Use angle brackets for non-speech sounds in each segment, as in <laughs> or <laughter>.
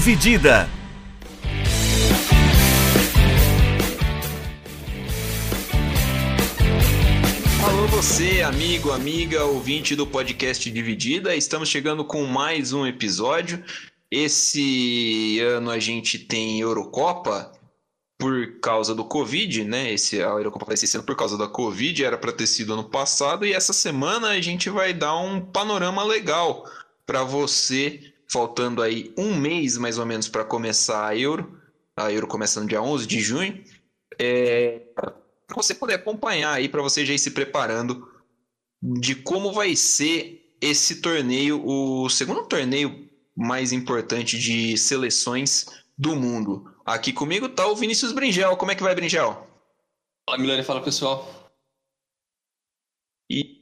Dividida. Alô você, amigo, amiga, ouvinte do podcast Dividida. Estamos chegando com mais um episódio. Esse ano a gente tem Eurocopa por causa do Covid, né? Esse, a Eurocopa vai ser sendo por causa da Covid, era para ter sido ano passado, e essa semana a gente vai dar um panorama legal para você, faltando aí um mês mais ou menos para começar a Euro. A Euro começa no dia 11 de junho. É, para você poder acompanhar aí, para você já ir se preparando de como vai ser esse torneio, o segundo torneio mais importante de seleções do mundo. Aqui comigo tá o Vinícius Bringel. Como é que vai, Bringel? Fala, Milani. Fala, pessoal. E,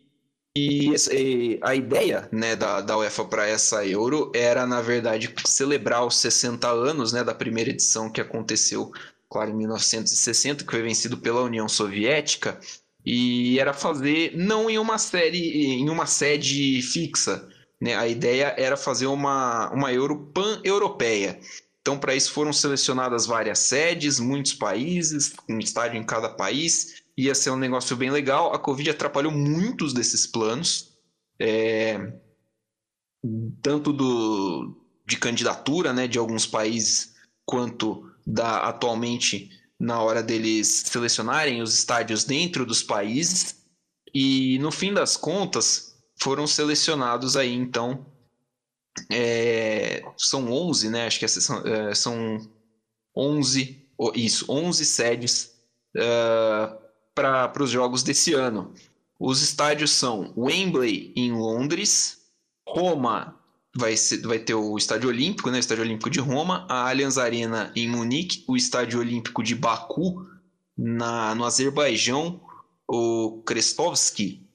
e, a ideia né, da, da UEFA para essa Euro era, na verdade, celebrar os 60 anos né, da primeira edição que aconteceu, claro, em 1960, que foi vencido pela União Soviética, e era fazer não em uma série, em uma sede fixa. Né? A ideia era fazer uma, uma Euro pan-europeia. Então, para isso foram selecionadas várias sedes, muitos países, um estádio em cada país. Ia ser um negócio bem legal. A Covid atrapalhou muitos desses planos, é... tanto do... de candidatura né, de alguns países, quanto da atualmente na hora deles selecionarem os estádios dentro dos países. E no fim das contas, foram selecionados aí então é, são 11, né? Acho que são, é, são 11, isso, 11 sedes uh, para os jogos desse ano. Os estádios são Wembley em Londres, Roma vai, ser, vai ter o Estádio Olímpico, né? O Estádio Olímpico de Roma, a Allianz Arena em Munique, o Estádio Olímpico de Baku na, no Azerbaijão, o Krestovsky,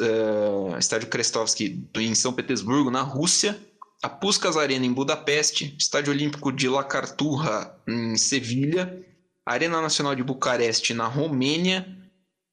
uh, Estádio Krestovsky em São Petersburgo, na Rússia, a Puskas Arena em Budapeste, Estádio Olímpico de La Carturra em Sevilha, Arena Nacional de Bucareste na Romênia,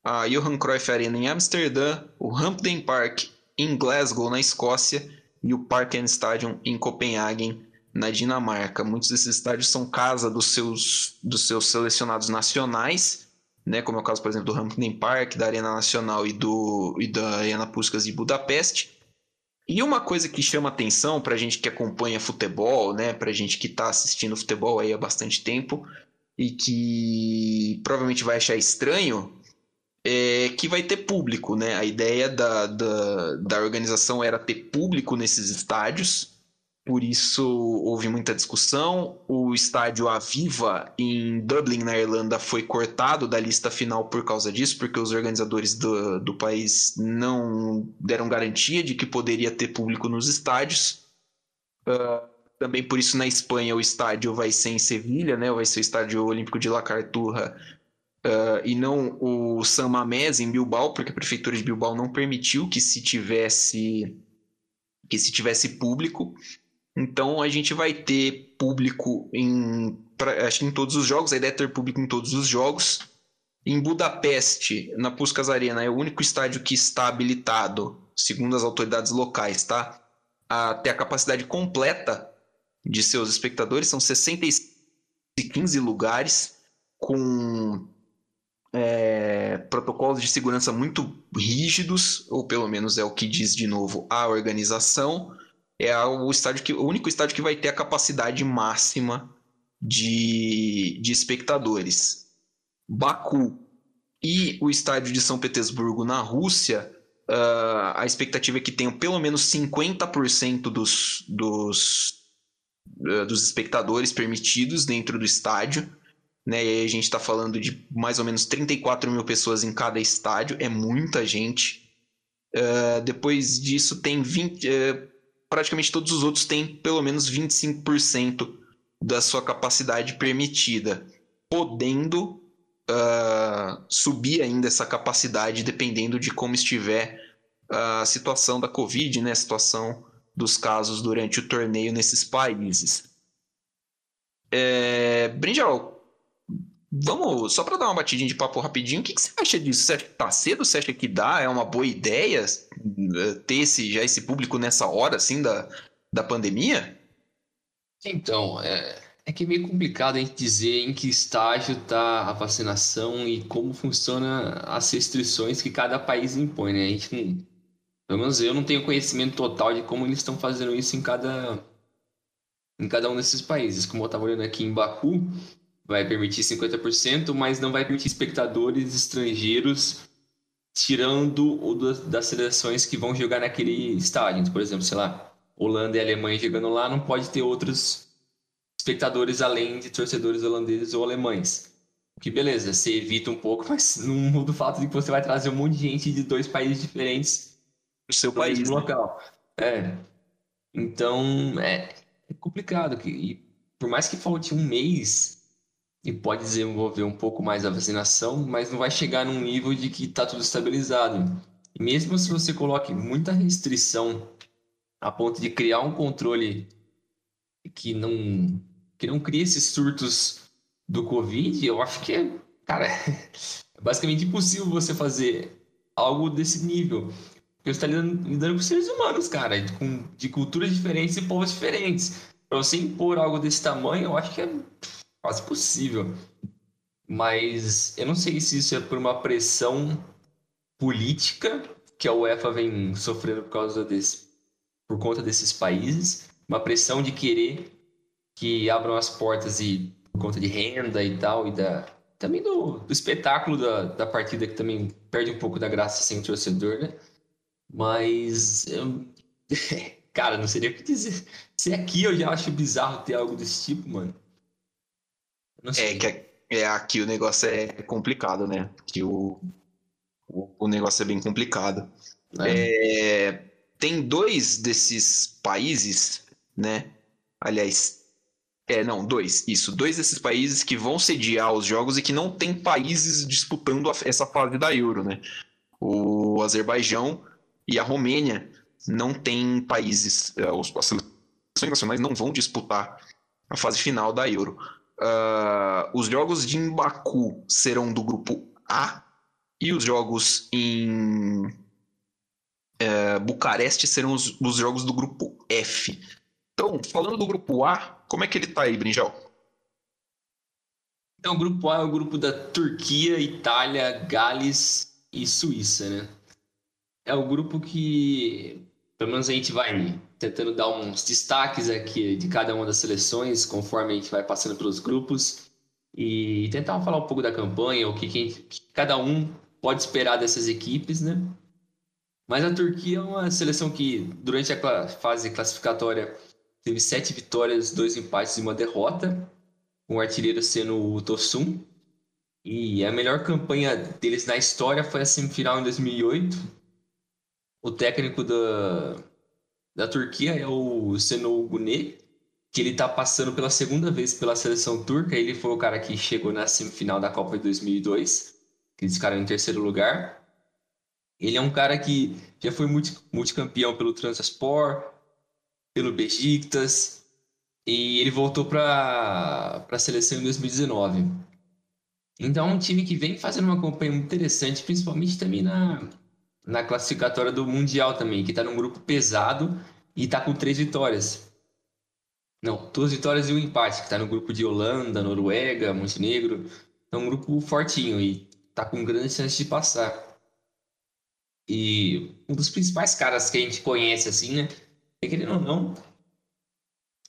a Johan Cruyff Arena em Amsterdã, o Hampden Park em Glasgow, na Escócia, e o Parken Stadium em Copenhagen, na Dinamarca. Muitos desses estádios são casa dos seus, dos seus selecionados nacionais, né, como é o caso, por exemplo, do Hampden Park, da Arena Nacional e, do, e da Arena Puskas de Budapeste. E uma coisa que chama atenção para a gente que acompanha futebol, né, para a gente que está assistindo futebol aí há bastante tempo e que provavelmente vai achar estranho, é que vai ter público, né? A ideia da, da, da organização era ter público nesses estádios por isso houve muita discussão. O estádio Aviva em Dublin, na Irlanda, foi cortado da lista final por causa disso, porque os organizadores do, do país não deram garantia de que poderia ter público nos estádios. Uh, também por isso na Espanha o estádio vai ser em Sevilha, né? Vai ser o estádio olímpico de La Carturra uh, e não o San Mamés em Bilbao, porque a prefeitura de Bilbao não permitiu que se tivesse que se tivesse público. Então a gente vai ter público em, pra, acho que em todos os jogos, a ideia é ter público em todos os jogos. Em Budapeste, na Puskas Arena, é o único estádio que está habilitado, segundo as autoridades locais, tá? A ter a capacidade completa de seus espectadores, são 615 lugares, com é, protocolos de segurança muito rígidos, ou pelo menos é o que diz de novo a organização é o estádio que o único estádio que vai ter a capacidade máxima de, de espectadores. Baku e o estádio de São Petersburgo na Rússia, uh, a expectativa é que tenham pelo menos 50% dos, dos, uh, dos espectadores permitidos dentro do estádio. Né? E aí a gente está falando de mais ou menos 34 mil pessoas em cada estádio, é muita gente. Uh, depois disso, tem 20, praticamente todos os outros têm pelo menos 25% da sua capacidade permitida, podendo uh, subir ainda essa capacidade dependendo de como estiver a situação da Covid, né, a situação dos casos durante o torneio nesses países. É, Brinjal, Vamos, só para dar uma batidinha de papo rapidinho, o que, que, você acha disso? Você acha que tá cedo? Você acha que dá? É uma boa ideia eh, ter esse, já esse público nessa hora, assim, da, da pandemia? Então, é, é que é meio complicado a gente dizer em que estágio está a vacinação e como funciona as restrições que cada país impõe, né? A gente não, pelo menos eu não tenho conhecimento total de como eles estão fazendo isso em cada, em cada um desses países. Como eu estava olhando aqui em Baku, vai permitir 50%, mas não vai permitir espectadores estrangeiros tirando o das seleções que vão jogar naquele estádio. Então, por exemplo, sei lá, Holanda e Alemanha jogando lá, não pode ter outros espectadores além de torcedores holandeses ou alemães. Que beleza, você evita um pouco, <laughs> mas não muda o fato de que você vai trazer um monte de gente de dois países diferentes no seu país, né? local. É. Então, é, é complicado. E por mais que falte um mês e pode desenvolver um pouco mais a vacinação, mas não vai chegar num nível de que está tudo estabilizado. Mesmo se você coloque muita restrição a ponto de criar um controle que não que não crie esses surtos do Covid, eu acho que é, cara, <laughs> é basicamente impossível você fazer algo desse nível. Porque você está lidando, lidando, com seres humanos, cara, de, com, de culturas diferentes e povos diferentes. Para você impor algo desse tamanho, eu acho que é quase possível. Mas eu não sei se isso é por uma pressão política que a UEFA vem sofrendo por causa desse, por conta desses países, uma pressão de querer que abram as portas e por conta de renda e tal e da também do, do espetáculo da, da partida que também perde um pouco da graça sem o torcedor, né? Mas eu... <laughs> cara, não seria o que dizer. Se aqui eu já acho bizarro ter algo desse tipo, mano. É que é, é, aqui o negócio é complicado, né? Que o, o, o negócio é bem complicado. É. É, tem dois desses países, né? Aliás, é, não, dois. Isso, dois desses países que vão sediar os jogos e que não tem países disputando a, essa fase da Euro, né? O Azerbaijão e a Romênia não tem países, é, os, as seleções nacionais não vão disputar a fase final da Euro. Uh, os jogos de Baku serão do grupo A e os jogos em uh, Bucareste serão os, os, jogos do grupo F. Então, falando do grupo A, como é que ele tá aí, Brinjal? Então, o grupo A é o grupo da Turquia, Itália, Gales e Suíça, né? É o grupo que, pelo menos a gente vai tentando dar uns destaques aqui de cada uma das seleções, conforme a gente vai passando pelos grupos, e tentar falar um pouco da campanha, o que, que, que cada um pode esperar dessas equipes, né? Mas a Turquia é uma seleção que, durante a fase classificatória, teve sete vitórias, dois empates e uma derrota, com o artilheiro sendo o Tosun. E a melhor campanha deles na história foi a semifinal em 2008. O técnico da, da Turquia é o Senol Gune, que ele está passando pela segunda vez pela seleção turca. Ele foi o cara que chegou na semifinal da Copa de 2002, que eles ficaram em terceiro lugar. Ele é um cara que já foi multi, multicampeão pelo Transaspor, pelo Besiktas, e ele voltou para a seleção em 2019. Então é um time que vem fazendo uma campanha muito interessante, principalmente também na, na classificatória do Mundial também, que está num grupo pesado e está com três vitórias. Não, duas vitórias e um empate, que está no grupo de Holanda, Noruega, Montenegro. É um grupo fortinho e está com grande chance de passar. E um dos principais caras que a gente conhece, assim, né? É querendo ou não,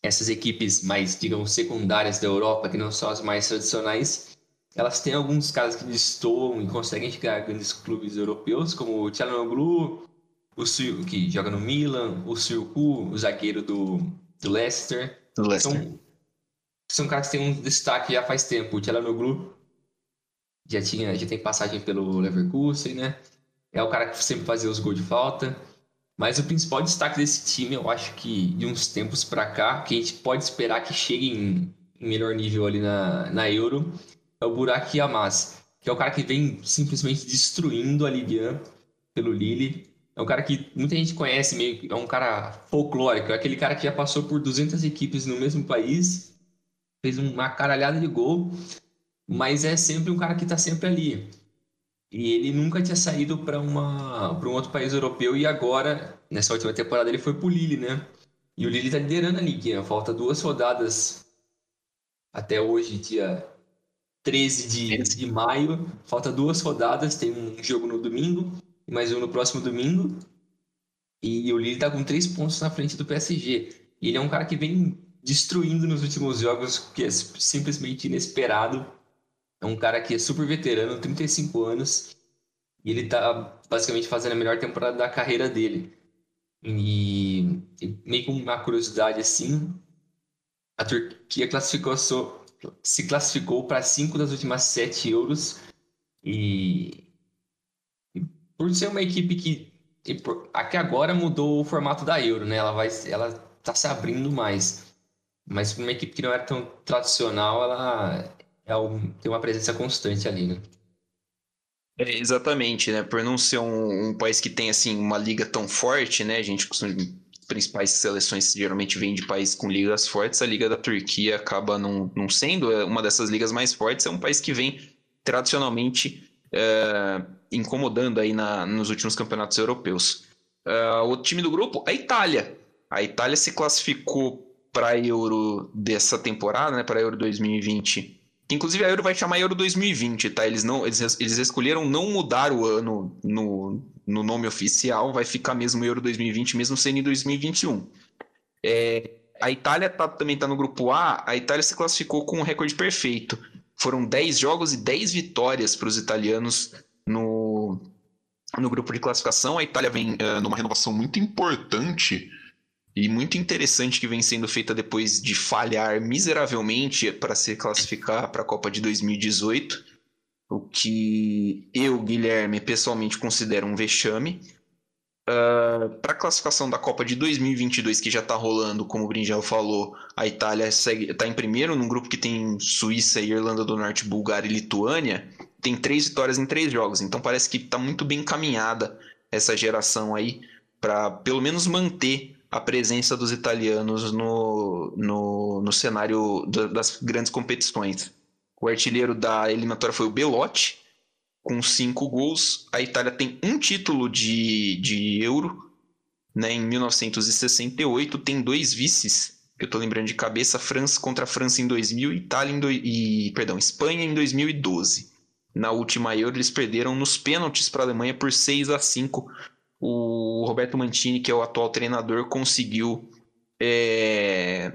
essas equipes mais, digamos, secundárias da Europa, que não são as mais tradicionais, elas têm alguns caras que destoam e conseguem chegar a grandes clubes europeus, como o Tchalanoglu, o que joga no Milan, o Surku, o zagueiro do, do Leicester. Do Leicester. São, são caras que têm um destaque já faz tempo. O Tchalanoglu já, tinha, já tem passagem pelo Leverkusen, né? É o cara que sempre fazia os gols de falta. Mas o principal destaque desse time, eu acho que de uns tempos para cá, que a gente pode esperar que chegue em, em melhor nível ali na, na Euro, é o Burak Yamaz, que é o cara que vem simplesmente destruindo a Ligue pelo Lille. É um cara que muita gente conhece, meio é um cara folclórico, é aquele cara que já passou por 200 equipes no mesmo país, fez uma caralhada de gol, mas é sempre um cara que está sempre ali. E ele nunca tinha saído para uma para um outro país europeu e agora nessa última temporada ele foi pro Lille, né? E o Lille está liderando a Ligue Falta duas rodadas até hoje, dia 13 de, de maio. Falta duas rodadas, tem um jogo no domingo e mais um no próximo domingo. E o Lille está com três pontos na frente do PSG. E ele é um cara que vem destruindo nos últimos jogos, que é simplesmente inesperado. É um cara que é super veterano, 35 anos, e ele está basicamente fazendo a melhor temporada da carreira dele. E, e meio com uma curiosidade assim, a Turquia classificou, se classificou para cinco das últimas sete euros e, e por ser uma equipe que aqui agora mudou o formato da Euro, né? Ela vai, ela tá se abrindo mais, mas uma equipe que não era tão tradicional, ela é um, tem uma presença constante ali, né? É, exatamente, né? Por não ser um, um, país que tem assim uma liga tão forte, né? A gente costuma principais seleções geralmente vêm de países com ligas fortes, a liga da Turquia acaba não, não sendo é, uma dessas ligas mais fortes. É um país que vem tradicionalmente é, incomodando aí na, nos últimos campeonatos europeus. Uh, o time do grupo, a Itália. A Itália se classificou para a Euro dessa temporada, né? Para a Euro 2020 Inclusive a Euro vai chamar Euro 2020, tá? Eles, não, eles, eles escolheram não mudar o ano no, no nome oficial, vai ficar mesmo Euro 2020, mesmo sendo em 2021. É, a Itália tá, também está no grupo A, a Itália se classificou com um recorde perfeito. Foram 10 jogos e 10 vitórias para os italianos no, no grupo de classificação. A Itália vem uh, numa renovação muito importante e muito interessante que vem sendo feita depois de falhar miseravelmente para se classificar para a Copa de 2018, o que eu, Guilherme, pessoalmente considero um vexame. Uh, ah, para a classificação da Copa de 2022, que já está rolando, como o Brinjal falou, a Itália está em primeiro, num grupo que tem Suíça, Irlanda do Norte, Bulgária e Lituânia. Tem três vitórias em três jogos, então parece que está muito bem encaminhada essa geração aí para pelo menos manter a presença dos italianos no, no, no cenário das grandes competições. O artilheiro da eliminatória foi o Belotti, com cinco gols. A Itália tem um título de, de Euro, né, em 1968. Tem dois vices, que eu estou lembrando de cabeça: França contra a França em 2000 Itália em do, e perdão, Espanha em 2012. Na última Euro, eles perderam nos pênaltis para a Alemanha por 6 a 5 o Roberto Mantini, que é o atual treinador, conseguiu é,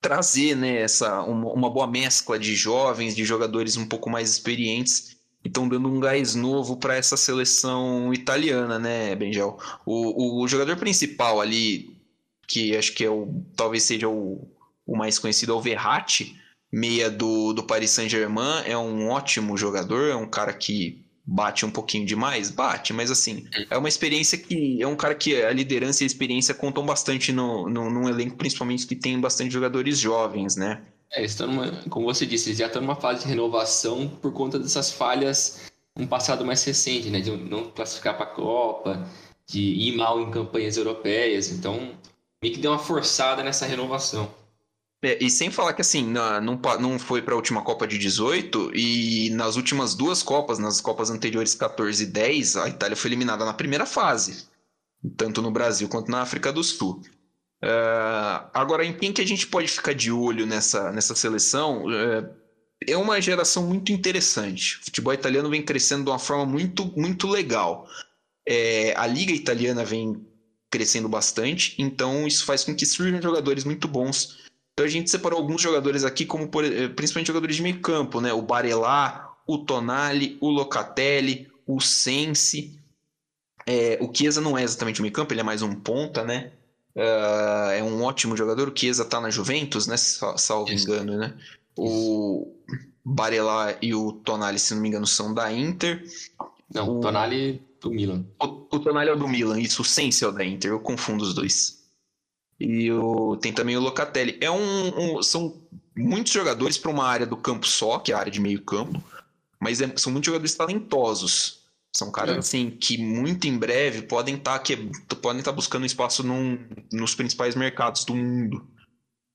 trazer né, essa, uma, uma, boa mescla de jovens, de jogadores um pouco mais experientes, e estão dando um gás novo para essa seleção italiana, né, Benjel? O, o, jogador principal ali, que acho que é o, talvez seja o, o mais conhecido, é o Verratti, meia do, do Paris Saint-Germain, é um ótimo jogador, é um cara que bate um pouquinho demais? Bate, mas assim, é uma experiência que. É um cara que a liderança e a experiência contam bastante no, no, num elenco, principalmente que tem bastante jogadores jovens, né? É, estão numa, como você disse, eles já estão numa fase de renovação por conta dessas falhas um passado mais recente, né? De não classificar para a Copa, de ir mal em campanhas europeias. Então, meio que deu uma forçada nessa renovação. É, e sem falar que assim, não, não foi para a última Copa de 18 e nas últimas duas Copas, nas Copas anteriores 14 e 10, a Itália foi eliminada na primeira fase, tanto no Brasil quanto na África do Sul. Uh, agora, em quem que a gente pode ficar de olho nessa, nessa seleção? Uh, é uma geração muito interessante. O futebol italiano vem crescendo de uma forma muito, muito legal. É, a Liga Italiana vem crescendo bastante, então isso faz com que surjam jogadores muito bons então a gente separou alguns jogadores aqui, como por, eh, principalmente jogadores de meio campo, né? O Barelá, o Tonali, o Locatelli, o Sense. É, o Chiesa não é exatamente meio campo, ele é mais um ponta, né? Uh, é um ótimo jogador. O Chiesa tá na Juventus, né? Salvo Isso. engano, né? O Barelá e o Tonali, se não me engano, são da Inter. Não, o Tonali do Milan. O, o Tonali é do Milan, isso. O Sense é o da Inter. Eu confundo os dois. E o, tem também o Locatelli. É um, um são muitos jogadores para uma área do campo só, que é a área de meio campo, mas é, são muitos jogadores talentosos. São caras é. assim que muito em breve podem estar tá, que podem estar tá buscando espaço num, nos principais mercados do mundo.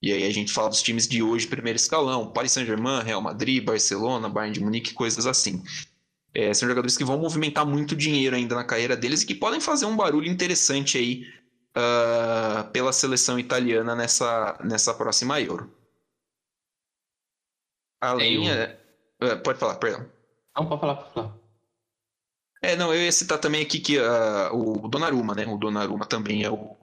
E aí a gente fala dos times de hoje, primeiro escalão, Paris Saint-Germain, Real Madrid, Barcelona, Bayern de Munique, coisas assim. É, são jogadores que vão movimentar muito dinheiro ainda na carreira deles e que podem fazer um barulho interessante aí uh, pela seleção italiana nessa, nessa próxima Euro. Além. É, uh, pode falar, perdão. Não, pode falar, pode falar. É, não, eu ia citar também aqui que uh, o Donnarumma, né? O Donnarumma também é o.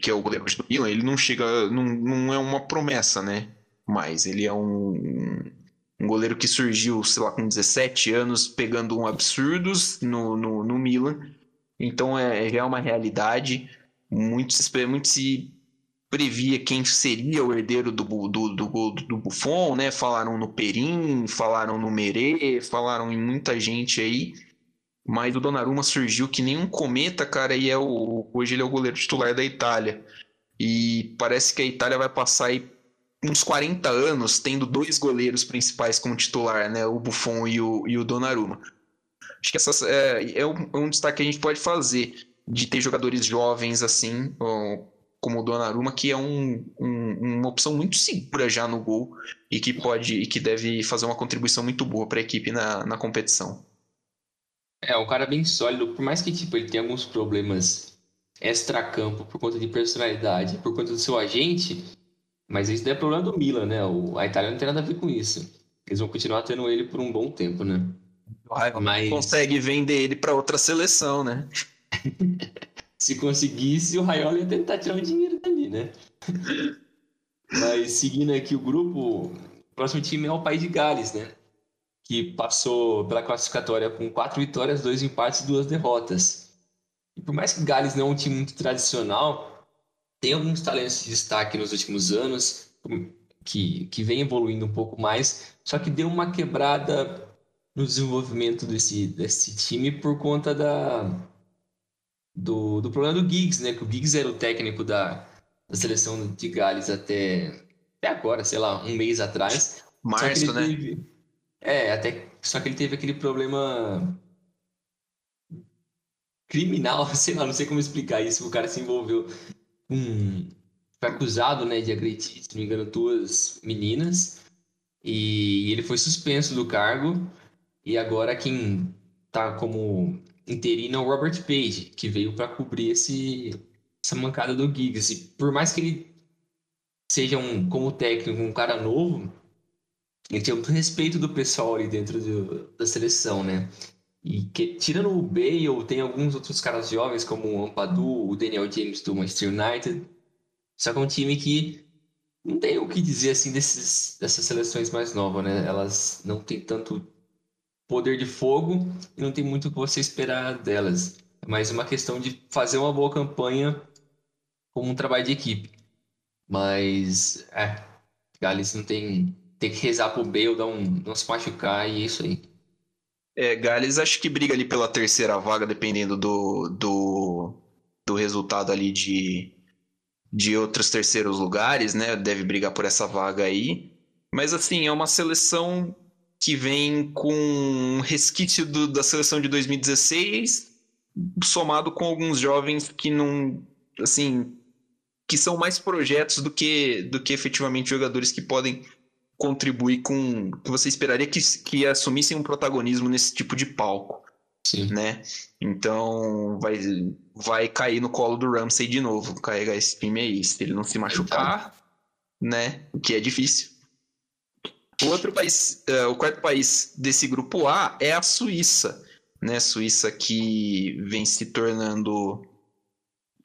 que é o goleiro do Milan, ele não chega. Não, não é uma promessa, né? Mas ele é um, um goleiro que surgiu, sei lá, com 17 anos, pegando um absurdos no, no, no Milan. Então é, é uma realidade. Muito, muito se previa quem seria o herdeiro do, do, do, do Buffon, né? Falaram no Perim, falaram no Merê, falaram em muita gente aí. Mas o Donnarumma surgiu que nem um cometa, cara, e é o, hoje ele é o goleiro titular da Itália. E parece que a Itália vai passar aí uns 40 anos tendo dois goleiros principais como titular, né? O Buffon e o, e o Donnarumma. Acho que essas, é, é, um, é um destaque que a gente pode fazer de ter jogadores jovens assim, como o Donnarumma, que é um, um, uma opção muito segura já no gol e que pode e que deve fazer uma contribuição muito boa para a equipe na, na competição. É, um cara bem sólido, por mais que tipo, ele tenha alguns problemas extra-campo por conta de personalidade, por conta do seu agente, mas isso é problema do Milan, né? O, a Itália não tem nada a ver com isso. Eles vão continuar tendo ele por um bom tempo, né? Mas... Consegue vender ele para outra seleção, né? <laughs> se conseguisse, o Raiola ia tentar tirar o dinheiro dali, né? <laughs> Mas seguindo aqui o grupo, o próximo time é o País de Gales, né? Que passou pela classificatória com quatro vitórias, dois empates e duas derrotas. E por mais que Gales não é um time muito tradicional, tem alguns talentos de destaque nos últimos anos, que, que vem evoluindo um pouco mais, só que deu uma quebrada no desenvolvimento desse, desse time por conta da, do, do problema do Giggs, né? Que o Giggs era o técnico da, da seleção de Gales até, até agora, sei lá, um mês atrás. Março, né? Teve, é, até só que ele teve aquele problema criminal, <laughs> sei lá, não sei como explicar isso. O cara se envolveu com. Foi acusado né, de agredir, se não me engano, duas meninas. E ele foi suspenso do cargo. E agora quem tá como interino é o Robert Page, que veio para cobrir esse, essa mancada do Giggs. E por mais que ele seja um, como técnico, um cara novo, ele tem muito respeito do pessoal ali dentro do, da seleção, né? E que, tirando o Bale, tem alguns outros caras jovens, como o Ampadu, o Daniel James do Manchester United. Só que é um time que não tem o que dizer assim desses, dessas seleções mais novas, né? Elas não têm tanto poder de fogo e não tem muito o que você esperar delas. É mais uma questão de fazer uma boa campanha como um trabalho de equipe. Mas, é, Gales não tem, tem que rezar pro Bale, dar um, não se machucar e é isso aí. É, Gales acho que briga ali pela terceira vaga, dependendo do, do, do resultado ali de, de outros terceiros lugares, né? Deve brigar por essa vaga aí. Mas assim, é uma seleção que vem com um resquício do, da seleção de 2016, somado com alguns jovens que não, assim, que são mais projetos do que, do que efetivamente jogadores que podem contribuir com que você esperaria que, que assumissem um protagonismo nesse tipo de palco. Sim. Né? Então vai, vai cair no colo do Ramsey de novo, carregar esse time aí. Se ele não se machucar, então. né? O que é difícil. O outro país, uh, o quarto país desse grupo A é a Suíça, né? Suíça que vem se tornando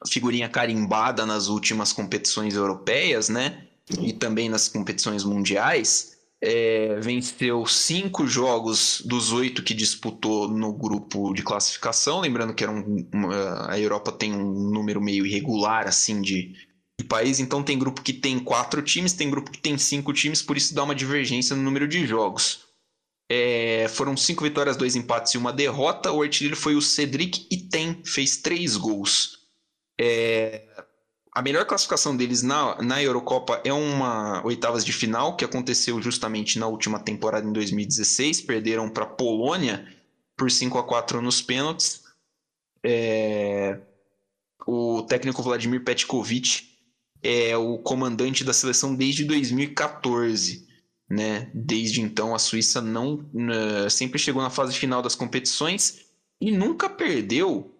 figurinha carimbada nas últimas competições europeias, né? E também nas competições mundiais. É, venceu cinco jogos dos oito que disputou no grupo de classificação. Lembrando que era um, uma, a Europa tem um número meio irregular assim de, de país, então tem grupo que tem quatro times, tem grupo que tem cinco times, por isso dá uma divergência no número de jogos. É, foram cinco vitórias, dois empates e uma derrota. O artilheiro foi o Cedric Item, fez três gols. É, a melhor classificação deles na, na Eurocopa é uma oitavas de final, que aconteceu justamente na última temporada em 2016. Perderam para a Polônia por 5 a 4 nos pênaltis. É, o técnico Vladimir Petkovic é o comandante da seleção desde 2014. Né? Desde então, a Suíça não uh, sempre chegou na fase final das competições e nunca perdeu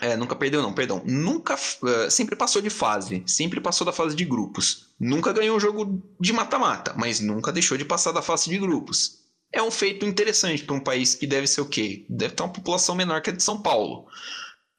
É, nunca perdeu, não, perdão. Nunca. Uh, sempre passou de fase. Sempre passou da fase de grupos. Nunca ganhou um jogo de mata-mata, mas nunca deixou de passar da fase de grupos. É um feito interessante para um país que deve ser o quê? Deve ter uma população menor que a de São Paulo.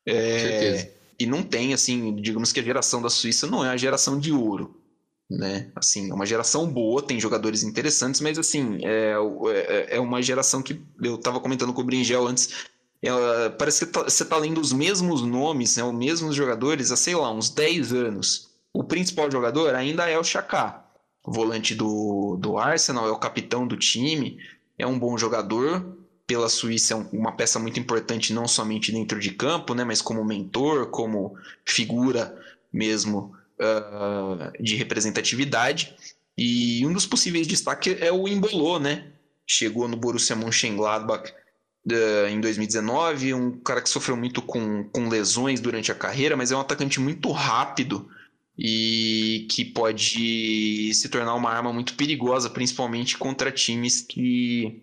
É. E não tem, assim, digamos que a geração da Suíça não é a geração de ouro. Né? Assim, é uma geração boa, tem jogadores interessantes, mas assim, é, é, é uma geração que eu estava comentando com o Bringel antes, é, parece que tá, você está lendo os mesmos nomes, né, os mesmos jogadores há, sei lá, uns 10 anos. O principal jogador ainda é o Chaka, volante do, do Arsenal, é o capitão do time, é um bom jogador. Pela Suíça é uma peça muito importante, não somente dentro de campo, né, mas como mentor, como figura mesmo uh, de representatividade. E um dos possíveis destaques é o Imbolô, né? Chegou no Borussia Mönchengladbach uh, em 2019, um cara que sofreu muito com, com lesões durante a carreira, mas é um atacante muito rápido e que pode se tornar uma arma muito perigosa, principalmente contra times que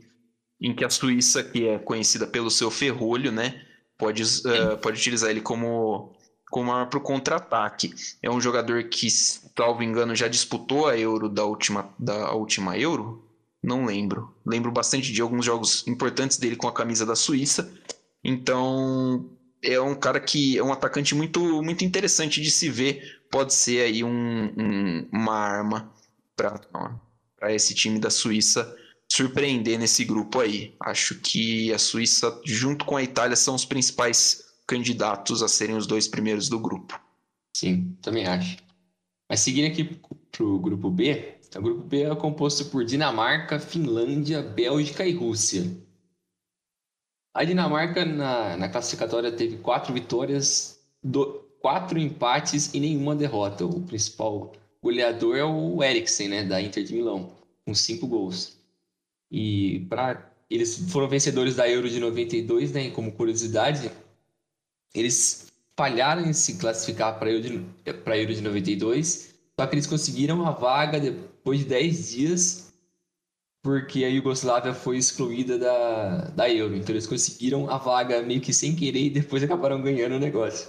em que a Suíça, que é conhecida pelo seu ferrolho, né, pode, uh, pode utilizar ele como como arma para o contra-ataque. É um jogador que, salvo engano, já disputou a Euro da última, da última Euro, não lembro. Lembro bastante de alguns jogos importantes dele com a camisa da Suíça. Então, é um cara que é um atacante muito, muito interessante de se ver. Pode ser aí um, um, uma arma para esse time da Suíça surpreender nesse grupo aí. Acho que a Suíça, junto com a Itália, são os principais candidatos a serem os dois primeiros do grupo. Sim, também acho. Mas seguindo aqui para o grupo B, o grupo B é composto por Dinamarca, Finlândia, Bélgica e Rússia. A Dinamarca, na, na classificatória, teve quatro vitórias, do, quatro empates e nenhuma derrota. O principal goleador é o Eriksen, né, da Inter de Milão, com cinco gols. E para eles foram vencedores da Euro de 92, né, como curiosidade, eles falharam em se classificar para a Euro, de, Euro de 92, só que eles conseguiram a vaga depois de 10 dias, porque a Iugoslávia foi excluída da, da Euro. Então eles conseguiram a vaga meio que sem querer e depois <laughs> acabaram ganhando o negócio.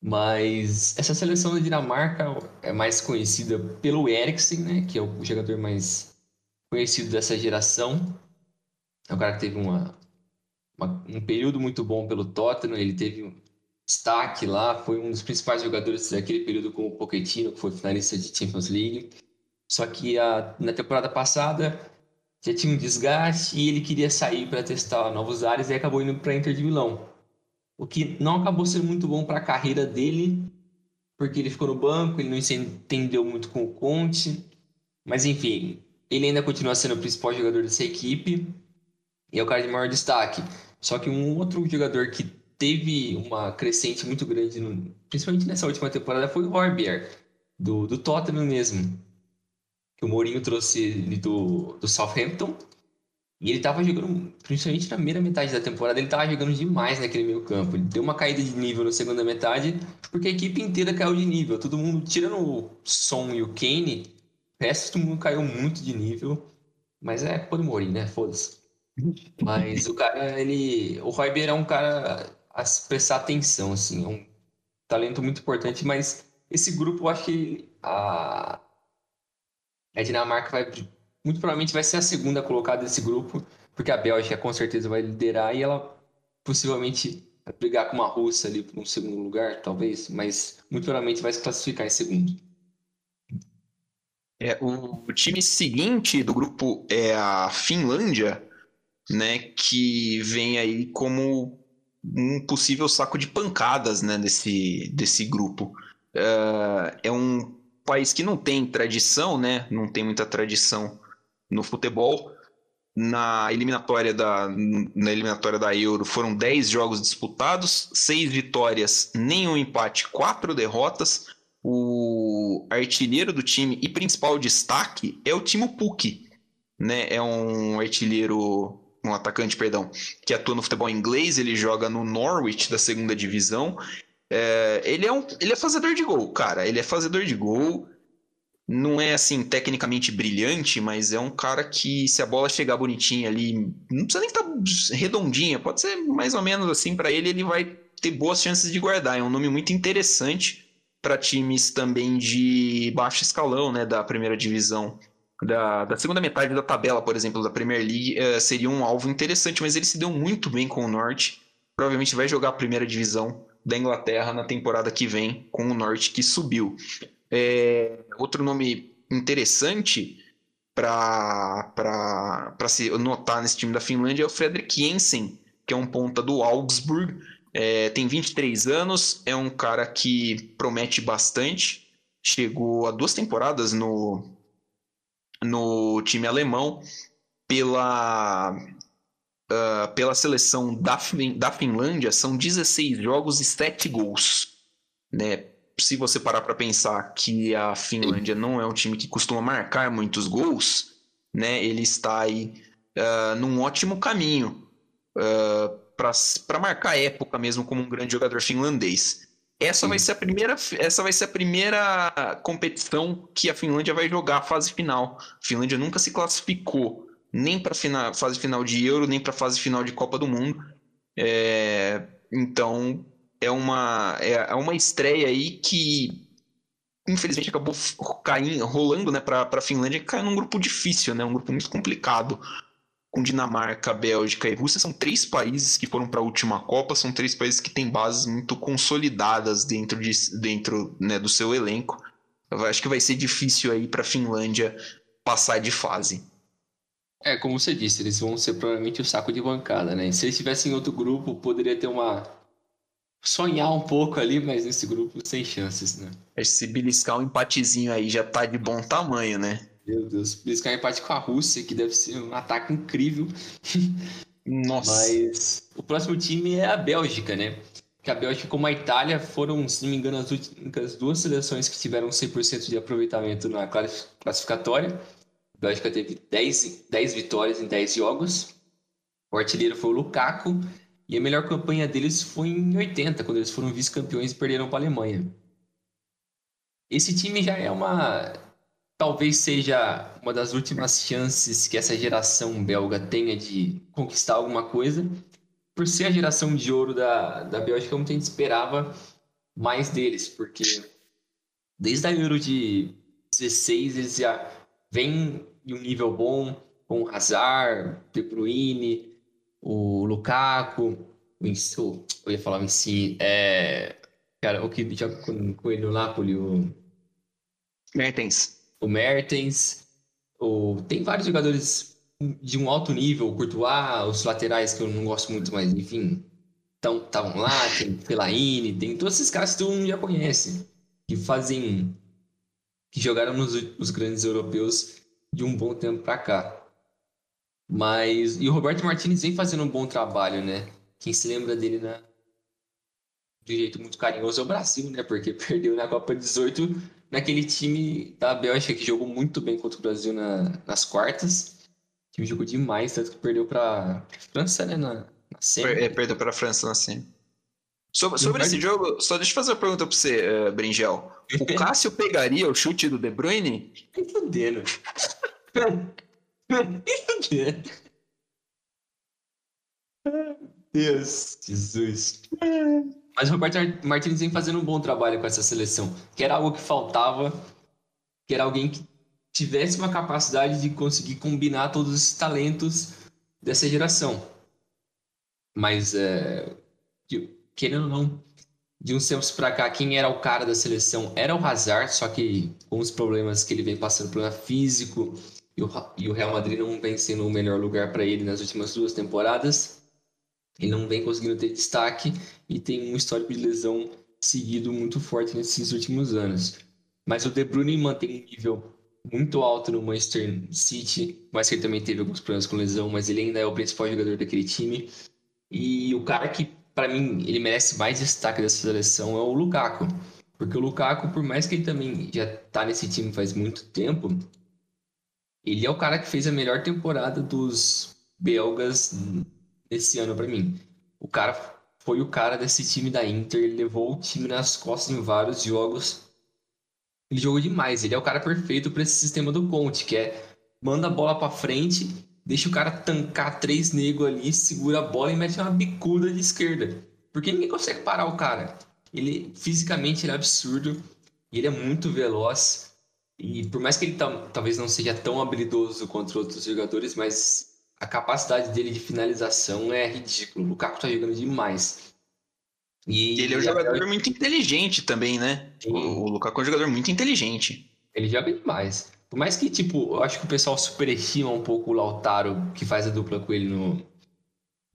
Mas essa seleção da Dinamarca é mais conhecida pelo Eriksen, né, que é o jogador mais conhecido dessa geração. É um cara que teve uma, uma, um período muito bom pelo Tottenham, ele teve destaque lá, foi um dos principais jogadores daquele período com o Pochettino, que foi finalista de Champions League. Só que a, na temporada passada já tinha um desgaste e ele queria sair para testar novos ares e acabou indo para Inter de Milão. O que não acabou sendo muito bom para a carreira dele, porque ele ficou no banco, ele não se entendeu muito com o Conte. Mas enfim, ele ainda continua sendo o principal jogador dessa equipe e é o cara de maior destaque. Só que um outro jogador que teve uma crescente muito grande, no, principalmente nessa última temporada, foi o Horbier, do, do Tottenham mesmo. Que o Mourinho trouxe ele do, do Southampton. E ele tava jogando, principalmente na primeira metade da temporada, ele tava jogando demais naquele meio campo. Ele deu uma caída de nível na segunda metade, porque a equipe inteira caiu de nível. Todo mundo, tirando o Son e o Kane, o caiu muito de nível. Mas é do Mourinho, né? Foda-se. Mas o cara, ele. O Royber é um cara a prestar atenção, assim. É um talento muito importante, mas esse grupo eu acho que a, a Dinamarca vai. Muito provavelmente vai ser a segunda colocada desse grupo, porque a Bélgica com certeza vai liderar e ela possivelmente vai brigar com uma Rússia ali por um segundo lugar, talvez, mas muito provavelmente vai se classificar em segundo. É, o, time seguinte do grupo é a Finlândia, né, que vem aí como um possível saco de pancadas né, desse, desse grupo. Uh, é um país que não tem tradição, né, não tem muita tradição no futebol. Na eliminatória da, na eliminatória da Euro foram 10 jogos disputados, 6 vitórias, nenhum empate, 4 derrotas. O artilheiro do time e principal destaque é o Timo Pukki, né? É um artilheiro um atacante, perdão, que atua no futebol inglês, ele joga no Norwich da segunda divisão. É, ele, é um, ele é fazedor de gol, cara. Ele é fazedor de gol. Não é assim tecnicamente brilhante, mas é um cara que, se a bola chegar bonitinha ali, não precisa nem estar tá redondinha, pode ser mais ou menos assim para ele, ele vai ter boas chances de guardar. É um nome muito interessante para times também de baixo escalão, né, da primeira divisão. Da, da segunda metade da tabela, por exemplo, da Premier League, uh, seria um alvo interessante, mas ele se deu muito bem com o Norte. Provavelmente vai jogar a primeira divisão da Inglaterra na temporada que vem com o Norte que subiu. É, outro nome interessante para se notar nesse time da Finlândia é o Fredrik Jensen, que é um ponta do Augsburg. É, tem 23 anos, é um cara que promete bastante. Chegou a duas temporadas no, no time alemão pela, uh, pela seleção da, da Finlândia. São 16 jogos e 7 gols. Né? Se você parar para pensar que a Finlândia não é um time que costuma marcar muitos gols, né? ele está aí uh, num ótimo caminho uh, para marcar época mesmo como um grande jogador finlandês. Essa Sim. vai ser a primeira, essa vai ser a primeira competição que a Finlândia vai jogar a fase final. A Finlândia nunca se classificou nem para a fase final de Euro, nem para a fase final de Copa do Mundo. É, então é uma é, é uma estreia aí que infelizmente acabou caindo, rolando, né, para a Finlândia, que caiu num grupo difícil, né, um grupo muito complicado com Dinamarca, Bélgica e Rússia, são três países que foram para a última Copa, são três países que têm bases muito consolidadas dentro, de, dentro né, do seu elenco. Eu acho que vai ser difícil aí para a Finlândia passar de fase. É, como você disse, eles vão ser provavelmente o saco de bancada, né? Se eles estivessem em outro grupo, poderia ter uma. sonhar um pouco ali, mas nesse grupo sem chances, né? Esse beliscar um empatezinho aí já tá de bom tamanho, né? Meu Deus, beliscar um empate com a Rússia, que deve ser um ataque incrível. <laughs> Nossa. Mas o próximo time é a Bélgica, né? Que a Bélgica, como a Itália, foram, se não me engano, as únicas duas seleções que tiveram 100% de aproveitamento na classificatória. A Bélgica teve 10, 10 vitórias em 10 jogos. O artilheiro foi o Lukaku. E a melhor campanha deles foi em 80, quando eles foram vice-campeões e perderam para a Alemanha. Esse time já é uma talvez seja uma das últimas chances que essa geração belga tenha de conquistar alguma coisa. Por ser a geração de ouro da, da Bélgica, muita gente esperava mais deles, porque desde a Euro de 16 eles já vêm em um nível bom, com o Hazard, De Bruyne, o Lukaku, o Insu, eu ia falar o é, cara, o que já com, com ele no Napoli, o Mertens o Mertens, o... tem vários jogadores de um alto nível, o Courtois, os laterais que eu não gosto muito, mas enfim, estavam lá, tem Fellaini, tem todos esses caras que todo mundo já conhece, que fazem, que jogaram nos os grandes europeus de um bom tempo para cá. Mas, e o Roberto Martinez vem fazendo um bom trabalho, né? Quem se lembra dele na, de jeito muito carinhoso é o Brasil, né? Porque <laughs> perdeu na Copa 18 naquele time da Bélgica que jogou muito bem contra o Brasil na, nas quartas. O time jogou demais, tanto que perdeu para França, né? Na, na semi. É, perdeu para a França na semi. Sobre, sobre esse jogo, só deixa eu fazer uma pergunta para você, uh, Bringel. O <laughs> Cássio pegaria o chute do De Bruyne? Nem fudendo. <laughs> Deus, Jesus. Mas o Roberto Martins vem fazendo um bom trabalho com essa seleção, que era algo que faltava, que era alguém que tivesse uma capacidade de conseguir combinar todos os talentos dessa geração. Mas, é, querendo ou não, de uns tempos para cá, quem era o cara da seleção era o Hazard, só que com os problemas que ele vem passando, problema físico, e o, e o Real Madrid não vem sendo o melhor lugar para ele nas últimas duas temporadas. Ele não vem conseguindo ter destaque e tem um histórico de lesão seguido muito forte nesses últimos anos. Mas o De Bruyne mantém um nível muito alto no Manchester City, mas ele também teve alguns problemas com lesão, mas ele ainda é o principal jogador daquele time. E o cara que, para mim, ele merece mais destaque dessa seleção é o Lukaku. Porque o Lukaku, por mais que ele também já tá nesse time faz muito tempo, ele é o cara que fez a melhor temporada dos belgas esse ano para mim. O cara foi o cara desse time da Inter, ele levou o time nas costas em vários jogos. Ele jogou demais, ele é o cara perfeito para esse sistema do Conte, que é manda a bola para frente, deixa o cara tancar três negros ali, segura a bola e mete uma bicuda de esquerda. porque ninguém consegue parar o cara. Ele fisicamente ele é absurdo, ele é muito veloz. E por mais que ele talvez não seja tão habilidoso contra outros jogadores, mas a capacidade dele de finalização é ridículo. O Lukaku tá jogando demais. E ele é um jogador muito inteligente também, né? O, o Lukaku é um jogador muito inteligente. Ele joga demais. Por mais que, tipo, eu acho que o pessoal superestima um pouco o Lautaro, que faz a dupla com ele no,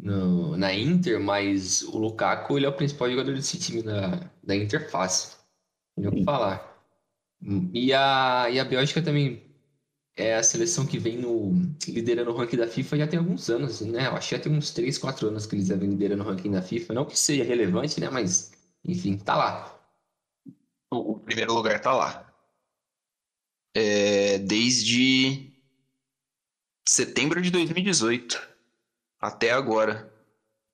no, na Inter, mas o Lukaku ele é o principal jogador desse time da, da Interface. Não o que falar. E a, e a Bélgica também é a seleção que vem no, liderando o ranking da FIFA já tem alguns anos, né? Eu acho que já tem uns 3, 4 anos que eles vêm liderando o ranking da FIFA. Não que seja relevante, né? Mas, enfim, tá lá. O primeiro lugar tá lá. É, desde setembro de 2018 até agora.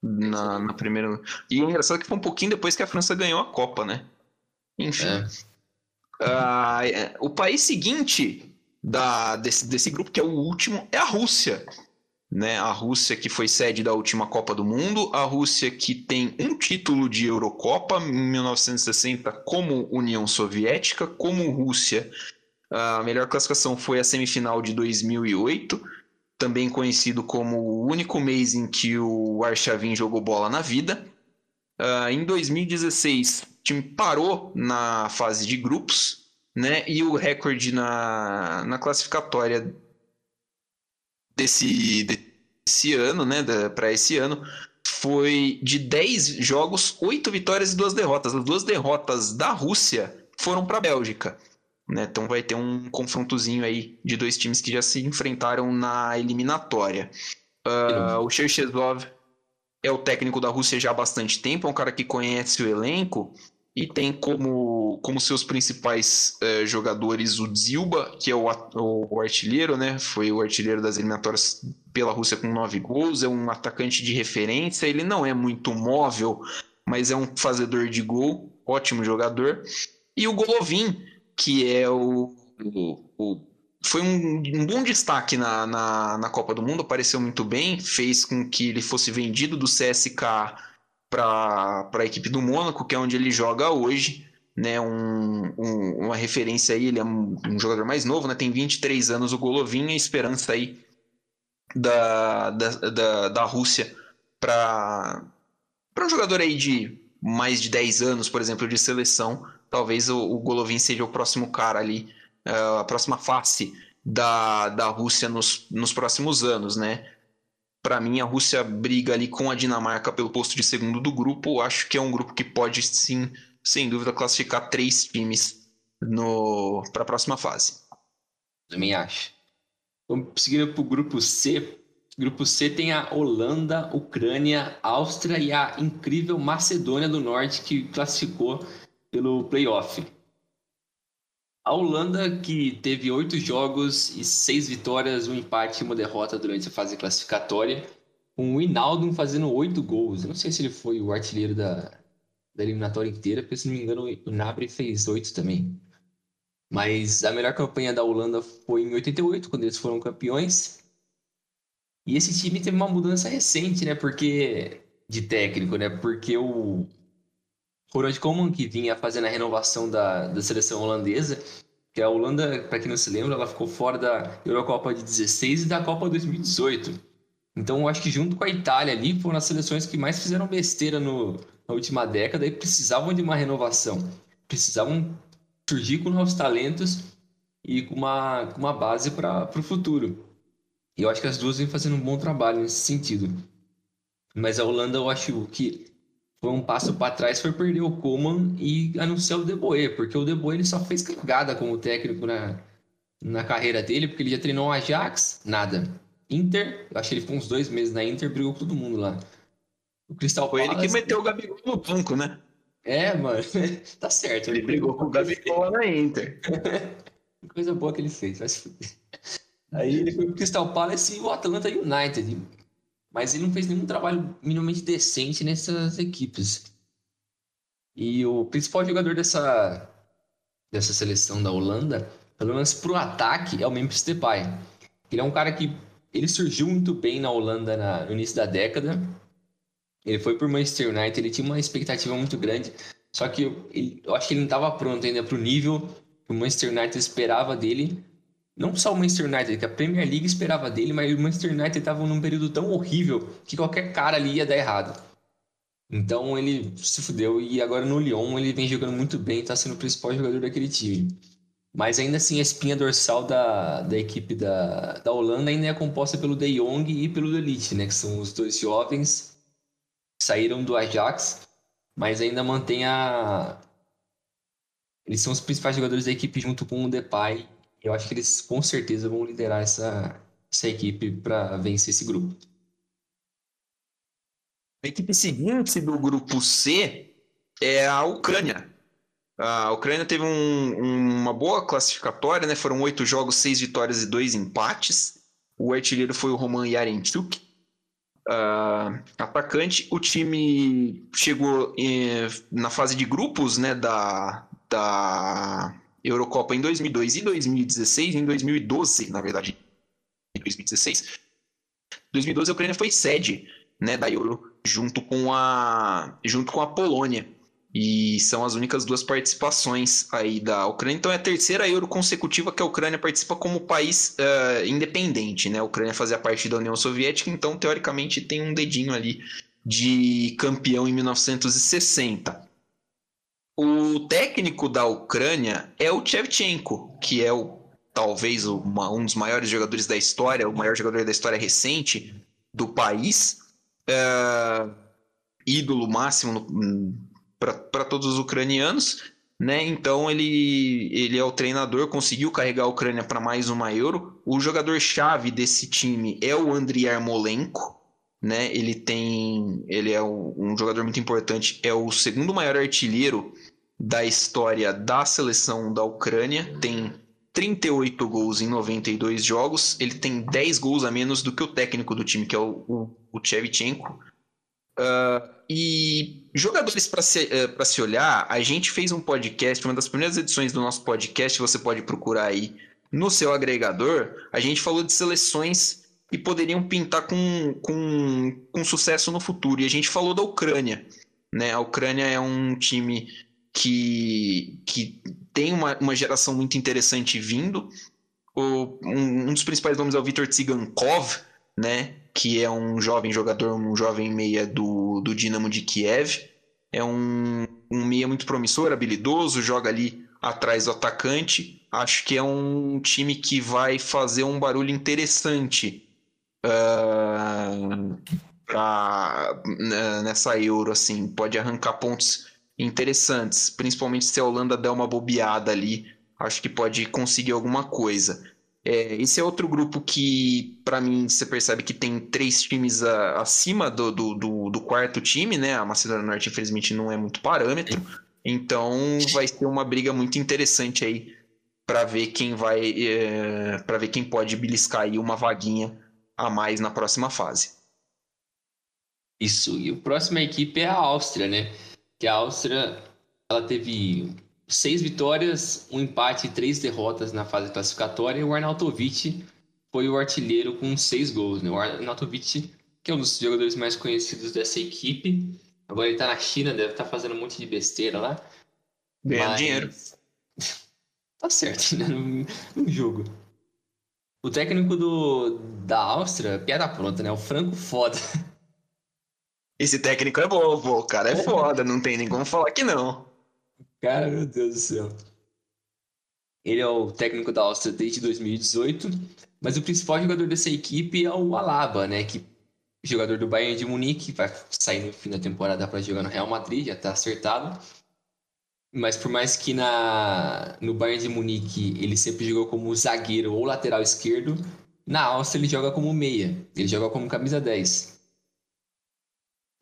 Na, na primeira. E é engraçado que foi um pouquinho depois que a França ganhou a Copa, né? Enfim. É. Uh, o país seguinte da, desse, desse grupo, que é o último, é a Rússia. Né? A Rússia que foi sede da última Copa do Mundo, a Rússia que tem um título de Eurocopa em 1960 como União Soviética, como Rússia. A melhor classificação foi a semifinal de 2008, também conhecido como o único mês em que o Arshavin jogou bola na vida. Uh, em 2016, o time parou na fase de grupos, né? E o recorde na, na classificatória desse, desse ano, né? Para esse ano, foi de 10 jogos, 8 vitórias e 2 derrotas. As duas derrotas da Rússia foram para a Bélgica. Né? Então vai ter um confrontozinho aí de dois times que já se enfrentaram na eliminatória. Uh, o Cherchezov é o técnico da Rússia já há bastante tempo, é um cara que conhece o elenco e tem como, como seus principais eh, jogadores o Zilba, que é o, o, artilheiro, né? Foi o artilheiro das eliminatórias pela Rússia com nove gols, é um atacante de referência, ele não é muito móvel, mas é um fazedor de gol, ótimo jogador. E o Golovin, que é o, o, o foi um, um, bom destaque na, na, na, Copa do Mundo, apareceu muito bem, fez com que ele fosse vendido do CSK para a equipe do Mônaco, que é onde ele joga hoje. Né, um, um, uma referência aí, ele é um, um, jogador mais novo, né, tem 23 anos, o Golovin, a esperança aí da, da, da, da Rússia para um jogador aí de mais de 10 anos, por exemplo, de seleção, talvez o, o Golovin seja o próximo cara ali a próxima face da, da Rússia nos, nos próximos anos, né? Para mim, a Rússia briga ali com a Dinamarca pelo posto de segundo do grupo. Acho que é um grupo que pode, sim, sem dúvida, classificar três times para a próxima fase. Também acho. Vamos seguindo para o grupo C. Grupo C tem a Holanda, Ucrânia, Áustria e a incrível Macedônia do Norte que classificou pelo playoff. A Holanda, que teve oito jogos e seis vitórias, um empate e uma derrota durante a fase classificatória, com o Hinaldo fazendo oito gols. Eu não sei se ele foi o artilheiro da, da eliminatória inteira, porque se não me engano o Nabri fez oito também. Mas a melhor campanha da Holanda foi em 88, quando eles foram campeões. E esse time teve uma mudança recente, né? Porque de técnico, né? Porque o Ronald Koeman, que vinha fazendo a renovação da, da seleção holandesa, que a Holanda, para quem não se lembra, ela ficou fora da Eurocopa de 16 e da Copa 2018. Então, eu acho que junto com a Itália ali, foram as seleções que mais fizeram besteira no, na última década e precisavam de uma renovação. Precisavam surgir com novos talentos e com uma, com uma base para o futuro. E eu acho que as duas vêm fazendo um bom trabalho nesse sentido. Mas a Holanda, eu acho que foi um passo para trás, foi perder o Coman e anunciar o De Boer, porque o De Boer ele só fez cagada como técnico na, na carreira dele, porque ele já treinou o Ajax, nada. Inter, eu acho que ele ficou uns dois meses na Inter, brigou com todo mundo lá. O Crystal Foi Palace, ele que meteu o Gabigol no banco, né? É, mano, <laughs> tá certo. Ele, ele brigou com o Gabigol na Inter. <laughs> Coisa boa que ele fez. Aí ele foi pro Crystal Palace e o Atlanta United. Mas ele não fez nenhum trabalho minimamente decente nessas equipes. E o principal jogador dessa, dessa seleção da Holanda, pelo menos pro ataque, é o Memphis Depay. Ele é um cara que ele surgiu muito bem na Holanda na, no início da década. Ele foi por Manchester United, ele tinha uma expectativa muito grande, só que ele, eu acho que ele não estava pronto ainda para o nível que o Manchester United esperava dele. Não só o Manchester United, que a Premier League esperava dele, mas o Manchester United estava num período tão horrível que qualquer cara ali ia dar errado. Então ele se fudeu e agora no Lyon ele vem jogando muito bem, está sendo o principal jogador daquele time. Mas ainda assim, a espinha dorsal da, da equipe da, da Holanda ainda é composta pelo De Jong e pelo Elite, né? Que são os dois jovens que saíram do Ajax, mas ainda mantém a. Eles são os principais jogadores da equipe junto com o Depay. Eu acho que eles com certeza vão liderar essa, essa equipe para vencer esse grupo. A equipe seguinte do grupo C é a Ucrânia. A Ucrânia teve um, uma boa classificatória, né? Foram oito jogos, seis vitórias e dois empates. O artilheiro foi o Roman Yarenchuk. Uh, atacante, o time chegou em, na fase de grupos né, da, da Eurocopa em 2002 e 2016, em 2012, na verdade, em 2016. 2012 a Ucrânia foi sede né, da Euro junto com a junto com a Polônia. E são as únicas duas participações aí da Ucrânia. Então é a terceira Euro consecutiva que a Ucrânia participa como país uh, independente, né? A Ucrânia fazia parte da União Soviética, então teoricamente tem um dedinho ali de campeão em 1960. O técnico da Ucrânia é o Shevchenko, que é o talvez uma, um dos maiores jogadores da história, o maior jogador da história recente do país. Uh, ídolo máximo no, para todos os ucranianos, né? Então ele, ele é o treinador, conseguiu carregar a Ucrânia para mais uma Euro. O jogador chave desse time é o Andriy Yarmolenko, né? Ele tem, ele é um jogador muito importante, é o segundo maior artilheiro da história da seleção da Ucrânia, tem 38 gols em 92 jogos, ele tem 10 gols a menos do que o técnico do time, que é o, o, o Chevchenko. Uh, e jogadores para se, uh, se olhar, a gente fez um podcast, uma das primeiras edições do nosso podcast, você pode procurar aí no seu agregador. A gente falou de seleções que poderiam pintar com, com, com sucesso no futuro. E a gente falou da Ucrânia. Né? A Ucrânia é um time que, que tem uma, uma geração muito interessante vindo. O, um, um dos principais nomes é o Vitor Tsigankov, né? que é um jovem jogador, um jovem meia do, do Dinamo de Kiev. É um, um meia muito promissor, habilidoso, joga ali atrás do atacante. Acho que é um time que vai fazer um barulho interessante uh, pra, nessa Euro. Assim. Pode arrancar pontos interessantes, principalmente se a Holanda der uma bobeada ali. Acho que pode conseguir alguma coisa. É, esse é outro grupo que, para mim, você percebe que tem três times a, acima do, do, do, do, quarto time, né? A Macedônia Norte, infelizmente, não é muito parâmetro. Então, vai ser uma briga muito interessante aí para ver quem vai, é, para ver quem pode beliscar aí uma vaguinha a mais na próxima fase. Isso. E a próxima equipe é a Áustria, né? Que a Áustria, ela teve seis vitórias, um empate e três derrotas na fase classificatória. E o Arnautovic foi o artilheiro com seis gols. Né? O Arnautovic, que é um dos jogadores mais conhecidos dessa equipe. Agora ele tá na China, deve estar tá fazendo um monte de besteira lá. Ganhando Mas... dinheiro. <laughs> tá certo, né? No, no jogo. O técnico do, da Áustria, piada pronta, né? O Franco foda. Esse técnico é bom, pô. O cara é foda, não tem nem como falar que não. Cara, meu Deus do céu. Ele é o técnico da Áustria desde 2018, mas o principal jogador dessa equipe é o Alaba, né? Que jogador do Bayern de Munique, vai sair no fim da temporada para jogar no Real Madrid, já tá acertado. Mas por mais que na no Bayern de Munique ele sempre jogou como zagueiro ou lateral esquerdo, na Áustria ele joga como meia, ele joga como camisa 10.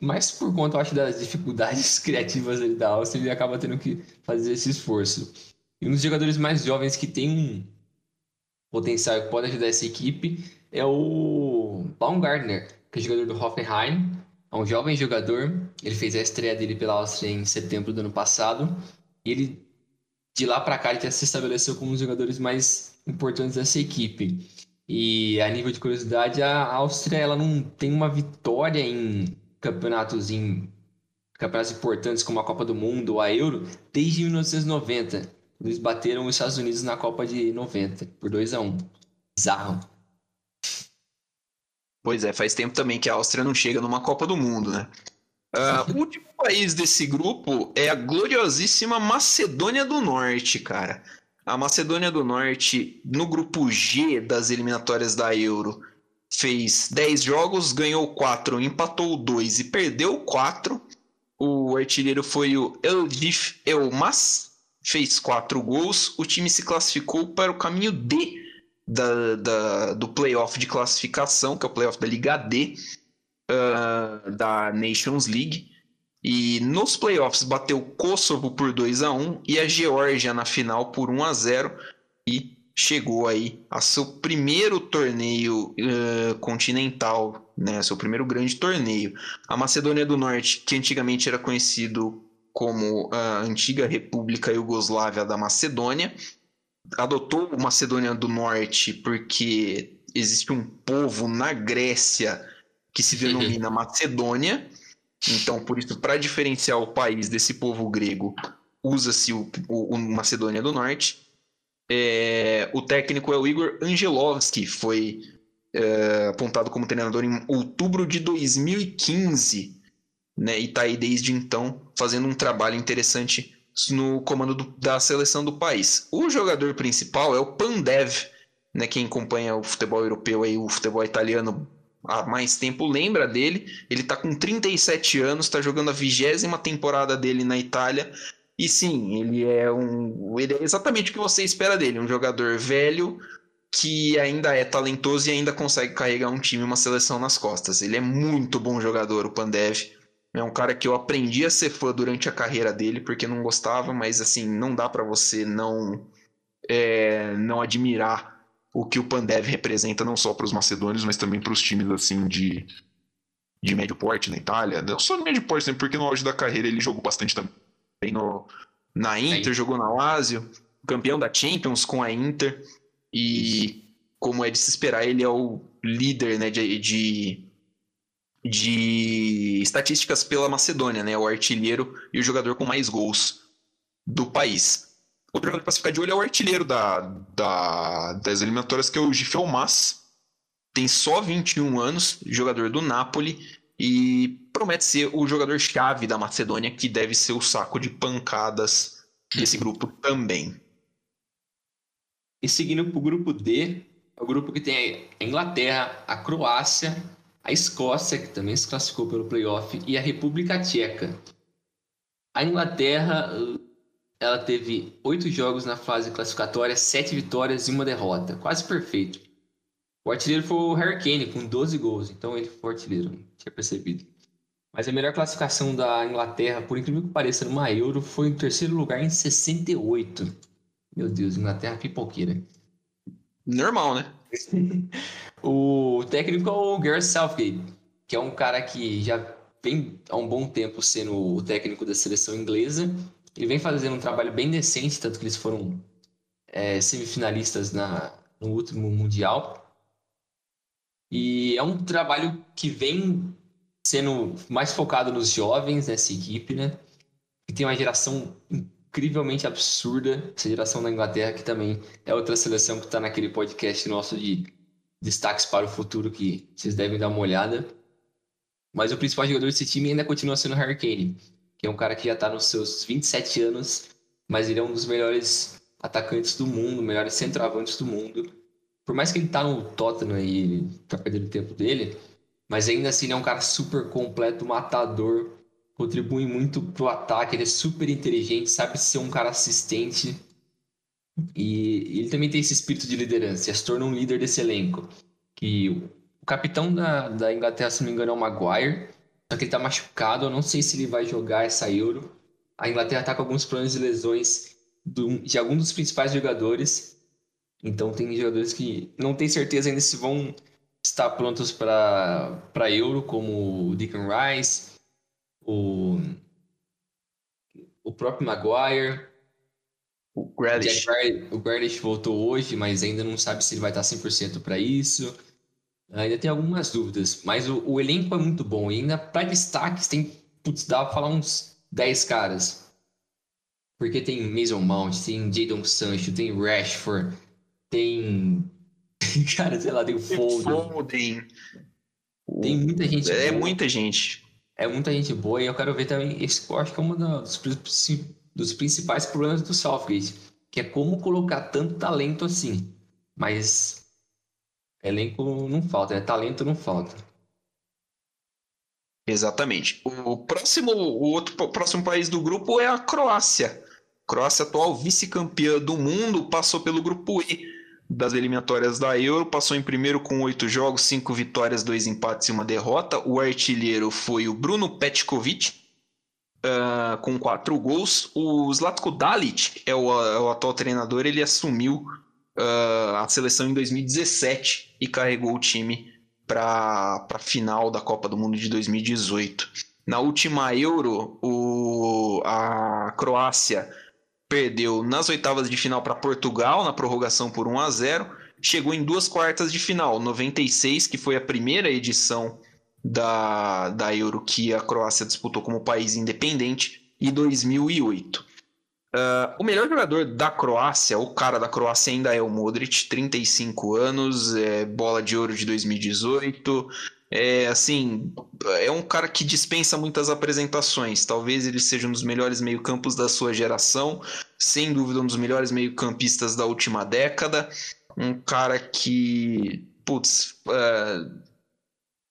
Mas por conta, eu acho, das dificuldades <laughs> criativas da Áustria, ele acaba tendo que fazer esse esforço. E um dos jogadores mais jovens que tem um potencial que pode ajudar essa equipe é o Baumgartner, que é jogador do Hoffenheim. É um jovem jogador. Ele fez a estreia dele pela Áustria em setembro do ano passado. E ele, de lá para cá, ele já se estabeleceu como um dos jogadores mais importantes dessa equipe. E a nível de curiosidade, a Áustria ela não tem uma vitória em campeonatos importantes como a Copa do Mundo ou a Euro desde 1990. Eles bateram os Estados Unidos na Copa de 90 por 2 a 1 Bizarro. Pois é, faz tempo também que a Áustria não chega numa Copa do Mundo, né? Uh, o último <laughs> país desse grupo é a gloriosíssima Macedônia do Norte, cara. A Macedônia do Norte, no grupo G das eliminatórias da Euro, fez 10 jogos, ganhou 4, empatou 2 e perdeu 4. O artilheiro foi o Eldif Elmas, fez 4 gols. O time se classificou para o caminho D da, da, do playoff de classificação, que é o playoff da Liga D, uh, da Nations League. E nos playoffs bateu Kosovo por 2 a 1 e a Geórgia na final por 1 a 0 e chegou aí a seu primeiro torneio uh, continental, né, seu primeiro grande torneio. A Macedônia do Norte, que antigamente era conhecido como a antiga República Iugoslávia da Macedônia, adotou Macedônia do Norte porque existe um povo na Grécia que se denomina <laughs> Macedônia então, por isso, para diferenciar o país desse povo grego, usa-se o, o, o, Macedônia do Norte. É, o técnico é o Igor Angelovski, foi é, apontado como treinador em outubro de 2015, né, e está aí desde então fazendo um trabalho interessante no comando do, da seleção do país. O jogador principal é o Pandev, né, quem acompanha o futebol europeu e o futebol italiano há mais tempo lembra dele. Ele está com 37 anos, está jogando a vigésima temporada dele na Itália. E sim, ele é um. Ele é exatamente o que você espera dele, um jogador velho que ainda é talentoso e ainda consegue carregar um time, uma seleção nas costas. Ele é muito bom jogador, o Pandev. É um cara que eu aprendi a ser fã durante a carreira dele, porque não gostava, mas assim, não dá para você não é, não admirar o que o Pandev representa não só para os macedônios, mas também para os times assim de, de médio porte na Itália. Não só de médio porte, porque no auge da carreira ele jogou bastante também no, na Inter, jogou na Lazio, campeão da Champions com a Inter. E como é de se esperar, ele é o líder né, de, de, de estatísticas pela Macedônia, né, o artilheiro e o jogador com mais gols do país. Outro jogador para ficar de olho é o artilheiro da, da, das eliminatórias, que é o Gifel Mas. Tem só 21 anos, jogador do Napoli, e promete ser o jogador-chave da Macedônia, que deve ser o saco de pancadas desse grupo também. E seguindo para o grupo D, é o grupo que tem a Inglaterra, a Croácia, a Escócia, que também se classificou pelo playoff, e a República Tcheca. A Inglaterra ela teve oito jogos na fase classificatória, sete vitórias e uma derrota. Quase perfeito. O artilheiro foi o Harry Kane, com 12 gols. Então ele foi o artilheiro, não tinha percebido. Mas a melhor classificação da Inglaterra, por incrível que pareça, numa Euro, foi em terceiro lugar em 68. Meu Deus, Inglaterra pipoqueira. Normal, né? <laughs> o técnico é o Gareth Southgate, que é um cara que já vem há um bom tempo sendo o técnico da seleção inglesa ele vem fazendo um trabalho bem decente, tanto que eles foram é, semifinalistas na, no último Mundial. E é um trabalho que vem sendo mais focado nos jovens nessa equipe, né? E tem uma geração incrivelmente absurda, essa geração da Inglaterra, que também é outra seleção que está naquele podcast nosso de destaques para o futuro, que vocês devem dar uma olhada. Mas o principal jogador desse time ainda continua sendo o Harry Kane que é um cara que já está nos seus 27 anos, mas ele é um dos melhores atacantes do mundo, melhores centroavantes do mundo. Por mais que ele tá no Tottenham e ele tá perdendo tempo dele, mas ainda assim ele é um cara super completo, matador, contribui muito pro ataque, ele é super inteligente, sabe ser um cara assistente. E ele também tem esse espírito de liderança, se torna um líder desse elenco. Que o capitão da, da Inglaterra, se não me engano, é o Maguire, só que ele tá machucado, eu não sei se ele vai jogar essa Euro. A Inglaterra tá com alguns planos de lesões do, de alguns dos principais jogadores. Então tem jogadores que não tem certeza ainda se vão estar prontos para para Euro, como o Deacon Rice, o o próprio Maguire, o Grealish. O Grealish voltou hoje, mas ainda não sabe se ele vai estar 100% para isso. Ainda tem algumas dúvidas, mas o, o elenco é muito bom. E ainda para destaques tem, putz, dá pra falar uns 10 caras. Porque tem Mason Mount, tem Jadon Sancho, tem Rashford, tem. <laughs> Cara, sei lá, tem o Foden. Foden. Tem muita gente. É boa. muita gente. É muita gente boa e eu quero ver também. Esse eu acho que é um dos, dos principais problemas do Southgate, que é como colocar tanto talento assim. Mas elenco não falta, né? Talento não falta. Exatamente. O próximo, o outro o próximo país do grupo é a Croácia. Croácia, atual vice-campeã do mundo, passou pelo grupo E das eliminatórias da Euro, passou em primeiro com oito jogos, cinco vitórias, dois empates e uma derrota. O artilheiro foi o Bruno Petkovic, uh, com quatro gols. O Zlatko Dalic é o, é o atual treinador, ele assumiu uh, a seleção em 2017 e carregou o time para a final da Copa do Mundo de 2018. Na última Euro, o, a Croácia perdeu nas oitavas de final para Portugal, na prorrogação por 1 a 0 chegou em duas quartas de final, 96, que foi a primeira edição da, da Euro que a Croácia disputou como país independente, e 2008. Uh, o melhor jogador da Croácia, o cara da Croácia ainda é o Modric, 35 anos, é bola de ouro de 2018. É assim, é um cara que dispensa muitas apresentações. Talvez ele seja um dos melhores meio-campos da sua geração, sem dúvida um dos melhores meio-campistas da última década. Um cara que, putz, uh,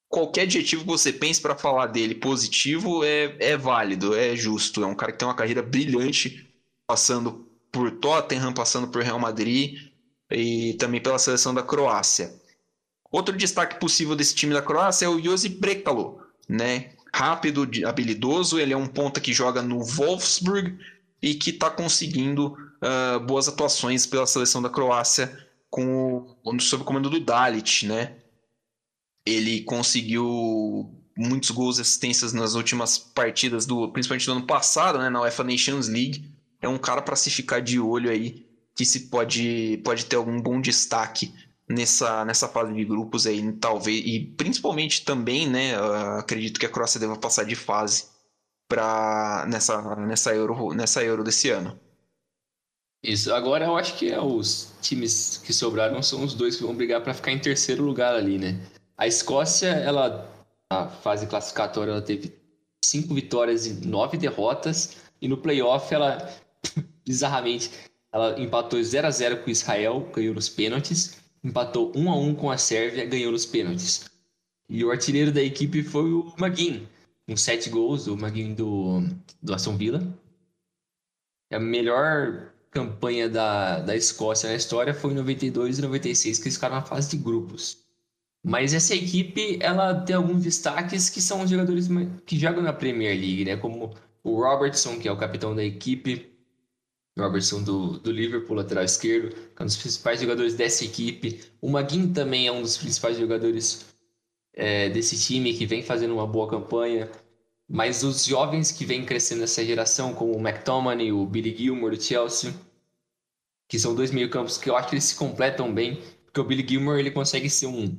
qualquer adjetivo que você pense para falar dele positivo é, é válido, é justo. É um cara que tem uma carreira brilhante passando por Tottenham, passando por Real Madrid e também pela seleção da Croácia. Outro destaque possível desse time da Croácia é o Josip Brekalo, né? Rápido, habilidoso, ele é um ponta que joga no Wolfsburg e que está conseguindo uh, boas atuações pela seleção da Croácia com o, sob o comando do Dalit, né? Ele conseguiu muitos gols e assistências nas últimas partidas do, principalmente do ano passado, né, na UEFA Nations League é um cara para se ficar de olho aí, que se pode, pode ter algum bom destaque nessa, nessa fase de grupos aí, talvez, e principalmente também, né, acredito que a Croácia deva passar de fase para nessa, nessa, Euro, nessa Euro desse ano. Isso, agora eu acho que é os times que sobraram são os dois que vão brigar para ficar em terceiro lugar ali, né? A Escócia, ela, a fase classificatória, ela teve cinco vitórias e nove derrotas, e no playoff ela <laughs> bizarramente, ela empatou 0 a 0 com Israel, ganhou nos pênaltis, empatou 1 a 1 com a Sérvia, ganhou nos pênaltis. E o artilheiro da equipe foi o Maguin, com 7 gols, o Maguin do, do Aston Villa. A melhor campanha da, da Escócia na história foi em 92 e 96, que eles ficaram na fase de grupos. Mas essa equipe, ela tem alguns destaques que são os jogadores que jogam na Premier League, né? Como o Robertson, que é o capitão da equipe, Robertson do, do Liverpool, lateral esquerdo, que é um dos principais jogadores dessa equipe. O Maguin também é um dos principais jogadores é, desse time, que vem fazendo uma boa campanha. Mas os jovens que vêm crescendo nessa geração, como o McTominay, o Billy Gilmore do Chelsea, que são dois meio-campos que eu acho que eles se completam bem, porque o Billy Gilmore ele consegue ser um,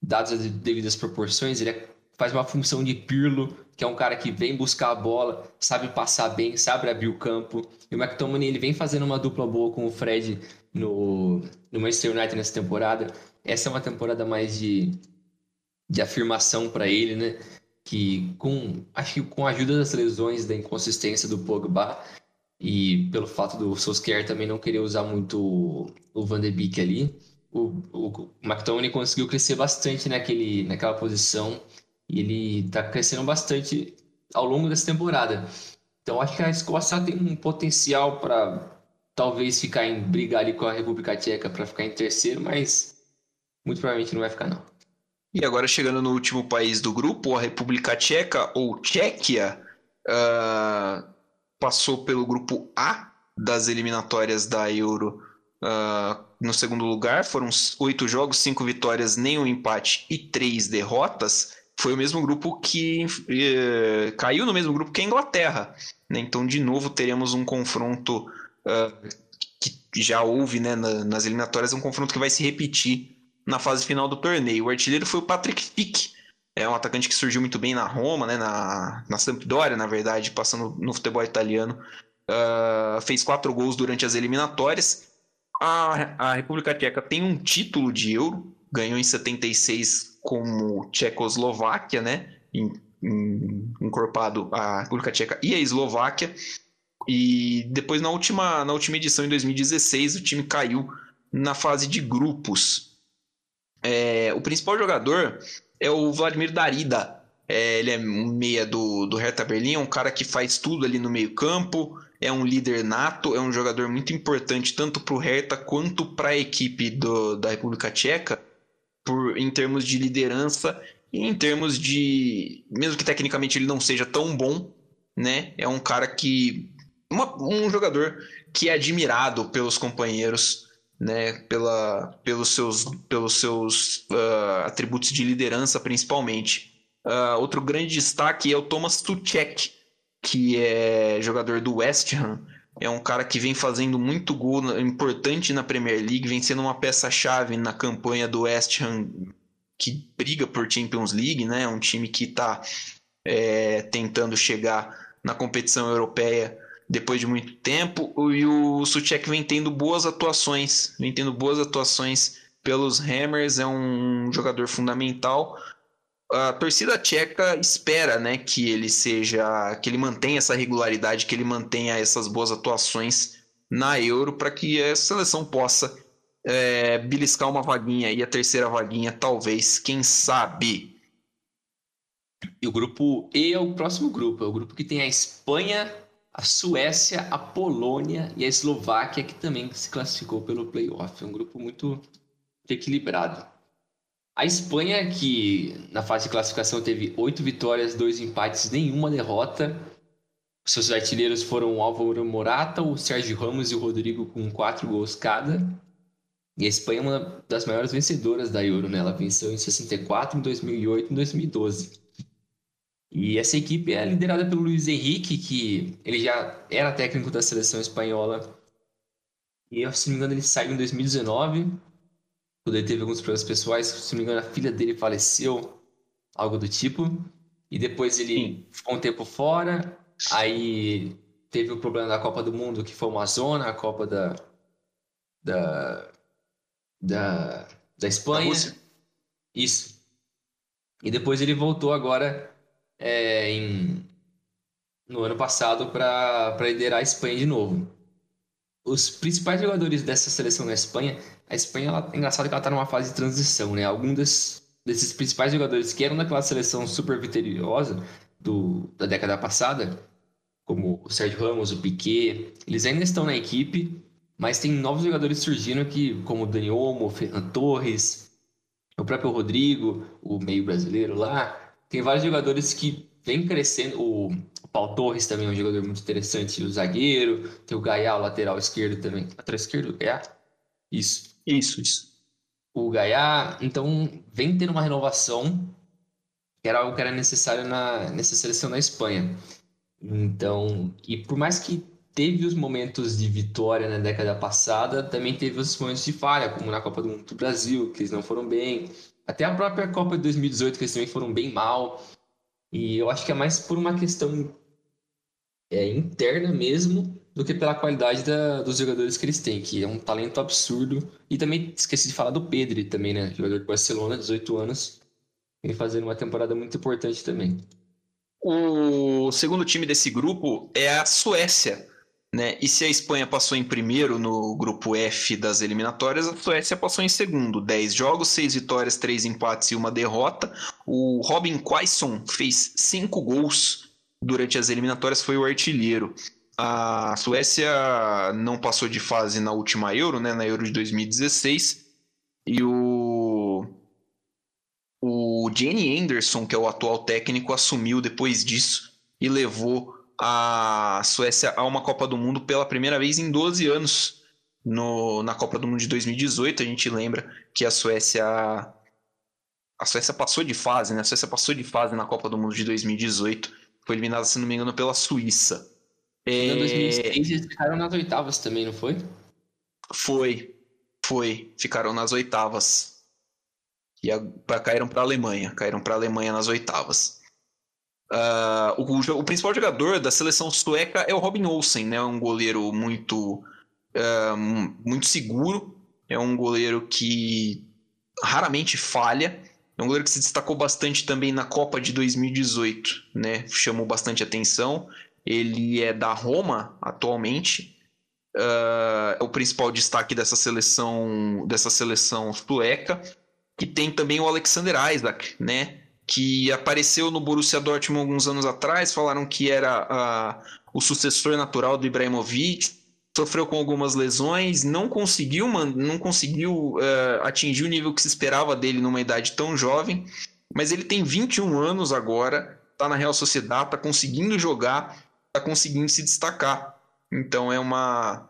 dados as devidas proporções, ele é, faz uma função de Pirlo, que é um cara que vem buscar a bola, sabe passar bem, sabe abrir o campo. E o McTominay ele vem fazendo uma dupla boa com o Fred no, no Manchester United nessa temporada. Essa é uma temporada mais de, de afirmação para ele, né? Que com acho que com a ajuda das lesões, da inconsistência do Pogba e pelo fato do Solskjaer também não querer usar muito o Van de Beek ali, o, o McTominay conseguiu crescer bastante naquele, naquela posição e ele está crescendo bastante ao longo dessa temporada. Então acho que a Escócia tem um potencial para talvez ficar em brigar ali com a República Tcheca para ficar em terceiro, mas muito provavelmente não vai ficar não. E agora chegando no último país do grupo, a República Tcheca ou Tchequia uh, passou pelo grupo A das eliminatórias da Euro uh, no segundo lugar. Foram oito jogos, cinco vitórias, nenhum empate e três derrotas foi o mesmo grupo que eh, caiu no mesmo grupo que a Inglaterra. Né? Então, de novo, teremos um confronto uh, que já houve né, na, nas eliminatórias, um confronto que vai se repetir na fase final do torneio. O artilheiro foi o Patrick Fick, é um atacante que surgiu muito bem na Roma, né, na, na Sampdoria, na verdade, passando no futebol italiano. Uh, fez quatro gols durante as eliminatórias. A, a República Tcheca tem um título de Euro, ganhou em 76 como Tchecoslováquia, né? Em, em, encorpado a República Tcheca e a Eslováquia. E depois, na última, na última edição, em 2016, o time caiu na fase de grupos. É, o principal jogador é o Vladimir Darida. É, ele é um meia do, do Hertha Berlim, é um cara que faz tudo ali no meio campo, é um líder nato, é um jogador muito importante tanto para o Hertha quanto para a equipe do, da República Tcheca, por, em termos de liderança e em termos de... Mesmo que tecnicamente ele não seja tão bom, né? É um cara que... Uma, um jogador que é admirado pelos companheiros né, pela, pelos seus, pelos seus uh, atributos de liderança, principalmente. Uh, outro grande destaque é o Thomas Tuchek, que é jogador do West Ham. É um cara que vem fazendo muito gol importante na Premier League, vem sendo uma peça-chave na campanha do West Ham, que briga por Champions League, né? Um time que está é, tentando chegar na competição europeia depois de muito tempo. E o Suchek vem tendo boas atuações, vem tendo boas atuações pelos Hammers, é um jogador fundamental. A torcida tcheca espera, né, que ele seja, que ele mantenha essa regularidade, que ele mantenha essas boas atuações na Euro para que a seleção possa é, beliscar uma vaguinha e a terceira vaguinha, talvez, quem sabe. E o grupo E é o próximo grupo, é o grupo que tem a Espanha, a Suécia, a Polônia e a Eslováquia, que também se classificou pelo playoff. É um grupo muito equilibrado. A Espanha, que na fase de classificação teve oito vitórias, dois empates, nenhuma derrota. Seus artilheiros foram o Álvaro Morata, o Sérgio Ramos e o Rodrigo com quatro gols cada. E a Espanha é uma das maiores vencedoras da Euro, né? Ela venceu em 64, em 2008 e em 2012. E essa equipe é liderada pelo Luiz Henrique, que ele já era técnico da seleção espanhola. E, se não me engano, ele saiu em 2019, quando ele teve alguns problemas pessoais. Se não me engano, a filha dele faleceu, algo do tipo. E depois ele Sim. ficou um tempo fora. Aí teve o problema da Copa do Mundo, que foi uma zona, a Copa da. da. da, da Espanha. Da Isso. E depois ele voltou agora é, em, no ano passado para liderar a Espanha de novo. Os principais jogadores dessa seleção na Espanha, a Espanha ela, é engraçado que ela está numa fase de transição, né? Alguns desses principais jogadores que eram daquela seleção super vitoriosa do, da década passada, como o Sérgio Ramos, o Piquet, eles ainda estão na equipe, mas tem novos jogadores surgindo aqui, como o Dani Olmo, o Fernando Torres, o próprio Rodrigo, o meio brasileiro lá, tem vários jogadores que vem crescendo. O, Paulo Torres também é um jogador muito interessante, o zagueiro. Tem o Gaia, o lateral esquerdo também. Lateral esquerdo? Gaia? Isso. Isso, isso. O Gaia, então, vem tendo uma renovação que era algo que era necessário na, nessa seleção da Espanha. Então, e por mais que teve os momentos de vitória na década passada, também teve os momentos de falha, como na Copa do Mundo do Brasil, que eles não foram bem. Até a própria Copa de 2018, que eles também foram bem mal. E eu acho que é mais por uma questão é, interna mesmo do que pela qualidade da, dos jogadores que eles têm, que é um talento absurdo. E também esqueci de falar do Pedri também, né? Jogador de Barcelona, 18 anos. Vem fazendo uma temporada muito importante também. O segundo time desse grupo é a Suécia. Né? E se a Espanha passou em primeiro no grupo F das eliminatórias, a Suécia passou em segundo. 10 jogos, 6 vitórias, 3 empates e uma derrota. O Robin Quaison fez 5 gols durante as eliminatórias, foi o artilheiro. A Suécia não passou de fase na última Euro, né? na Euro de 2016. E o, o Jenny Anderson, que é o atual técnico, assumiu depois disso e levou a Suécia a uma Copa do Mundo pela primeira vez em 12 anos. No, na Copa do Mundo de 2018, a gente lembra que a Suécia a Suécia passou de fase, né? A Suécia passou de fase na Copa do Mundo de 2018. Foi eliminada, se não me engano, pela Suíça. Em 2006 eles ficaram nas oitavas também, não foi? Foi, foi. Ficaram nas oitavas. e a, caíram para a Alemanha, caíram para a Alemanha nas oitavas. Uh, o, o, principal jogador da seleção sueca é o Robin Olsen, né? Um goleiro muito, uh, muito seguro, é um goleiro que raramente falha. É um goleiro que se destacou bastante também na Copa de 2018, né? Chamou bastante atenção. Ele é da Roma atualmente. Uh, é o principal destaque dessa seleção, dessa seleção sueca. Que tem também o Alexander Isaac, né? Que apareceu no Borussia Dortmund alguns anos atrás. Falaram que era uh, o sucessor natural do Ibrahimovic sofreu com algumas lesões, não conseguiu, não conseguiu uh, atingir o nível que se esperava dele numa idade tão jovem, mas ele tem 21 anos agora, está na Real Sociedade, está conseguindo jogar, está conseguindo se destacar. Então é uma.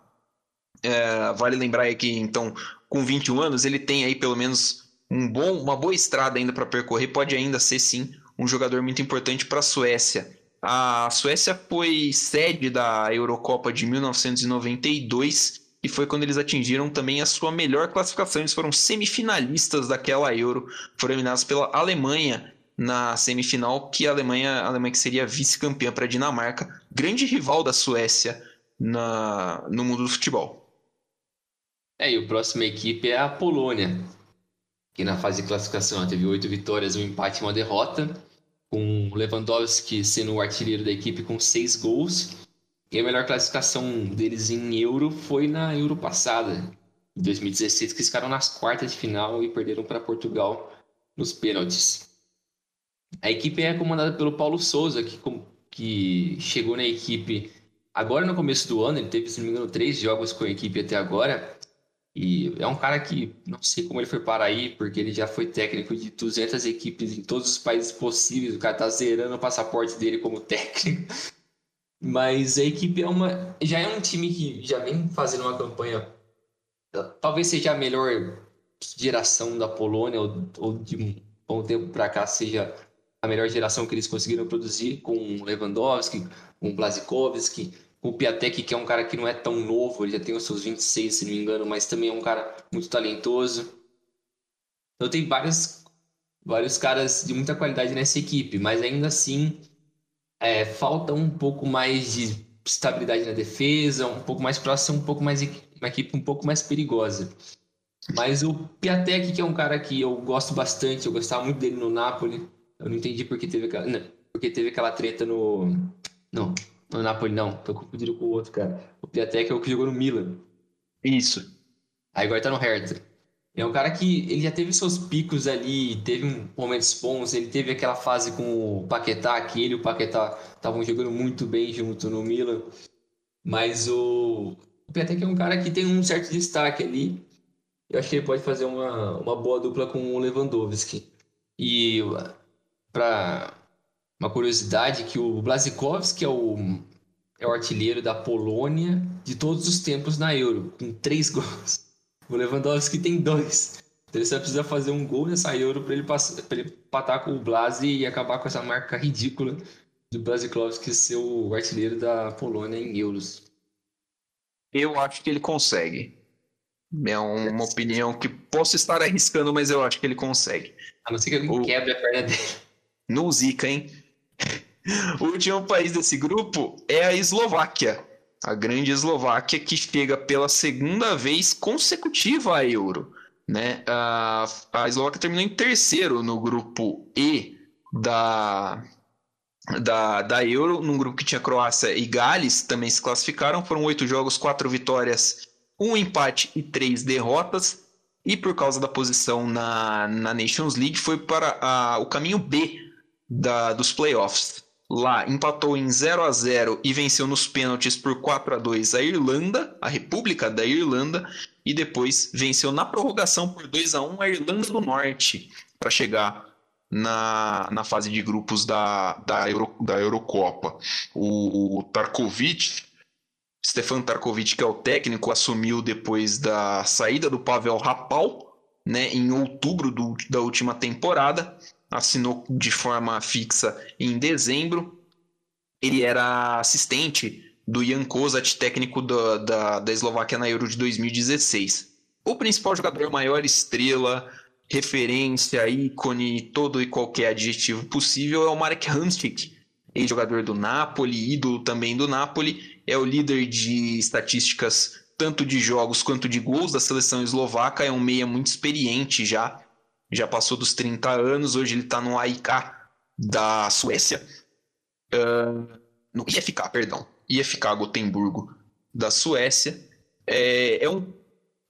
É, vale lembrar aí que, então, com 21 anos, ele tem aí pelo menos um bom, uma boa estrada ainda para percorrer, pode ainda ser sim um jogador muito importante para a Suécia. A Suécia foi sede da Eurocopa de 1992 e foi quando eles atingiram também a sua melhor classificação. Eles foram semifinalistas daquela Euro, foram eliminados pela Alemanha na semifinal, que a Alemanha, a Alemanha que seria vice-campeã para a Dinamarca, grande rival da Suécia na, no mundo do futebol. É, e a próxima equipe é a Polônia, que na fase de classificação teve oito vitórias, um empate e uma derrota com Lewandowski sendo o artilheiro da equipe com seis gols. E a melhor classificação deles em Euro foi na Euro passada, em 2016, que ficaram nas quartas de final e perderam para Portugal nos pênaltis. A equipe é comandada pelo Paulo Souza, que, que chegou na equipe agora no começo do ano. Ele teve, se não me engano, três jogos com a equipe até agora. E é um cara que não sei como ele foi para aí, porque ele já foi técnico de 200 equipes em todos os países possíveis. O cara tá zerando o passaporte dele como <laughs> técnico. Mas a equipe é uma, já é um time que já vem fazendo uma campanha. Talvez seja a melhor geração da Polônia, ou, ou de um bom tempo para cá seja a melhor geração que eles conseguiram produzir, com Lewandowski, com Blazikowski o Piatek, que é um cara que não é tão novo, ele já tem os seus 26, se não me engano, mas também é um cara muito talentoso. Então tem vários, vários caras de muita qualidade nessa equipe, mas ainda assim é, falta um pouco mais de estabilidade na defesa, um pouco mais próximo, um pouco mais uma equipe um pouco mais perigosa. Mas o Piatek, que é um cara que eu gosto bastante, eu gostava muito dele no Napoli. Eu não entendi porque teve aquela, não, porque teve aquela treta no não, no Napoli, não. Tô confundindo com o outro, cara. O Piatek é o que jogou no Milan. Isso. Aí agora tá no Hertha. É um cara que ele já teve seus picos ali, teve um momentos bons, ele teve aquela fase com o Paquetá, que ele e o Paquetá estavam jogando muito bem junto no Milan. Mas o, o Piatek é um cara que tem um certo destaque ali. Eu acho que ele pode fazer uma, uma boa dupla com o Lewandowski. E para uma curiosidade que o Blazikowski é o, é o artilheiro da Polônia de todos os tempos na Euro, com três <laughs> gols. O Lewandowski tem dois. Então ele só precisa fazer um gol nessa Euro para ele, passar, ele patar com o Blasi e acabar com essa marca ridícula do Blazikowski ser o artilheiro da Polônia em Euros. Eu acho que ele consegue. É uma opinião que posso estar arriscando, mas eu acho que ele consegue. A não ser que alguém o... quebre a perna dele. No Zika, hein? O último país desse grupo é a Eslováquia. A grande Eslováquia que chega pela segunda vez consecutiva à Euro. Né? A, a Eslováquia terminou em terceiro no grupo E da, da, da Euro, num grupo que tinha Croácia e Gales, também se classificaram. Foram oito jogos, quatro vitórias, um empate e três derrotas. E por causa da posição na, na Nations League, foi para a, o caminho B da, dos playoffs lá empatou em 0 a 0 e venceu nos pênaltis por 4 a 2 a Irlanda, a República da Irlanda, e depois venceu na prorrogação por 2 a 1 a Irlanda do Norte para chegar na, na fase de grupos da, da, Euro, da Eurocopa. O, o Tarkovic, Stefan Tarkovic, que é o técnico, assumiu depois da saída do Pavel Rapal, né, em outubro do, da última temporada assinou de forma fixa em dezembro. Ele era assistente do Jan Kozat, técnico da, da, da Eslováquia na Euro de 2016. O principal jogador, maior estrela referência, ícone, todo e qualquer adjetivo possível é o Marek Hamsik, ex-jogador do Napoli, ídolo também do Napoli, é o líder de estatísticas tanto de jogos quanto de gols da seleção eslovaca, é um meia muito experiente já, já passou dos 30 anos, hoje ele está no AIK da Suécia, uh, no IFK, perdão, IFK Gotemburgo da Suécia, é, é um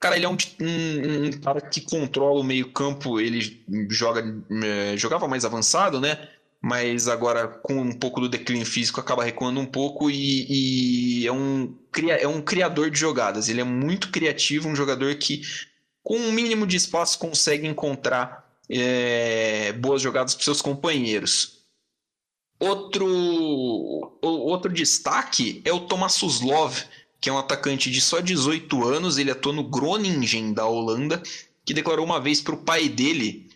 Cara, ele é um, um, um, cara que controla o meio-campo. Ele joga, é, jogava mais avançado, né? Mas agora, com um pouco do declínio físico, acaba recuando um pouco e, e é, um, é um criador de jogadas. Ele é muito criativo, um jogador que, com um mínimo de espaço, consegue encontrar é, boas jogadas para seus companheiros. Outro, outro destaque é o Thomas Suslov, que é um atacante de só 18 anos, ele atua no Groningen da Holanda, que declarou uma vez para o pai dele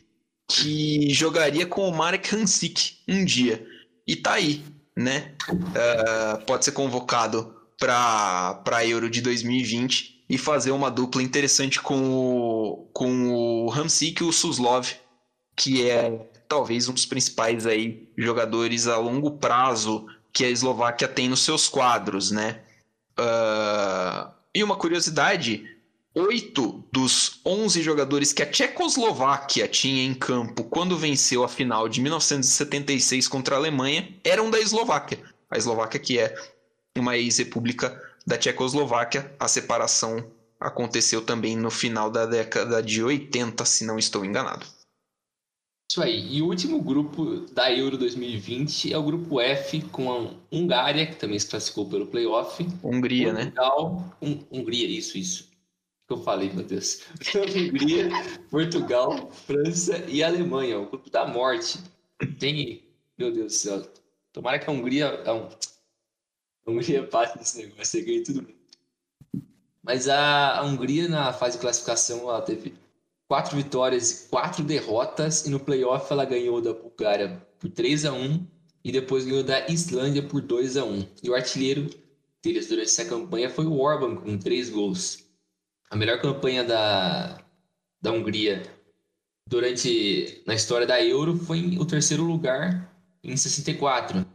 que jogaria com o Marek Hansik um dia. E tá aí, né? Uh, pode ser convocado para a Euro de 2020 e fazer uma dupla interessante com o, com o Hamsik e o Suslov, que é talvez um dos principais aí jogadores a longo prazo que a Eslováquia tem nos seus quadros, né? Uh, e uma curiosidade: oito dos 11 jogadores que a Tchecoslováquia tinha em campo quando venceu a final de 1976 contra a Alemanha eram da Eslováquia. A Eslováquia, que é uma ex-república da Tchecoslováquia, a separação aconteceu também no final da década de 80, se não estou enganado. Isso aí. E o último grupo da Euro 2020 é o grupo F, com a Hungária, que também se classificou pelo playoff. Hungria, né? Portugal, né? Um, Hungria, isso, isso. O que eu falei, meu Deus. <laughs> Hungria, Portugal, França e Alemanha, o grupo da morte. Tem. Meu Deus do céu. Tomara que a Hungria. A Hungria passe nesse negócio, você ganha tudo. Mas a, a Hungria, na fase de classificação, ela teve quatro vitórias e quatro derrotas, e no playoff ela ganhou da Bulgária por 3 a 1 e depois ganhou da Islândia por 2 a 1 E o artilheiro deles durante essa campanha foi o Orban, com três gols. A melhor campanha da, da Hungria durante na história da Euro foi o terceiro lugar em 64.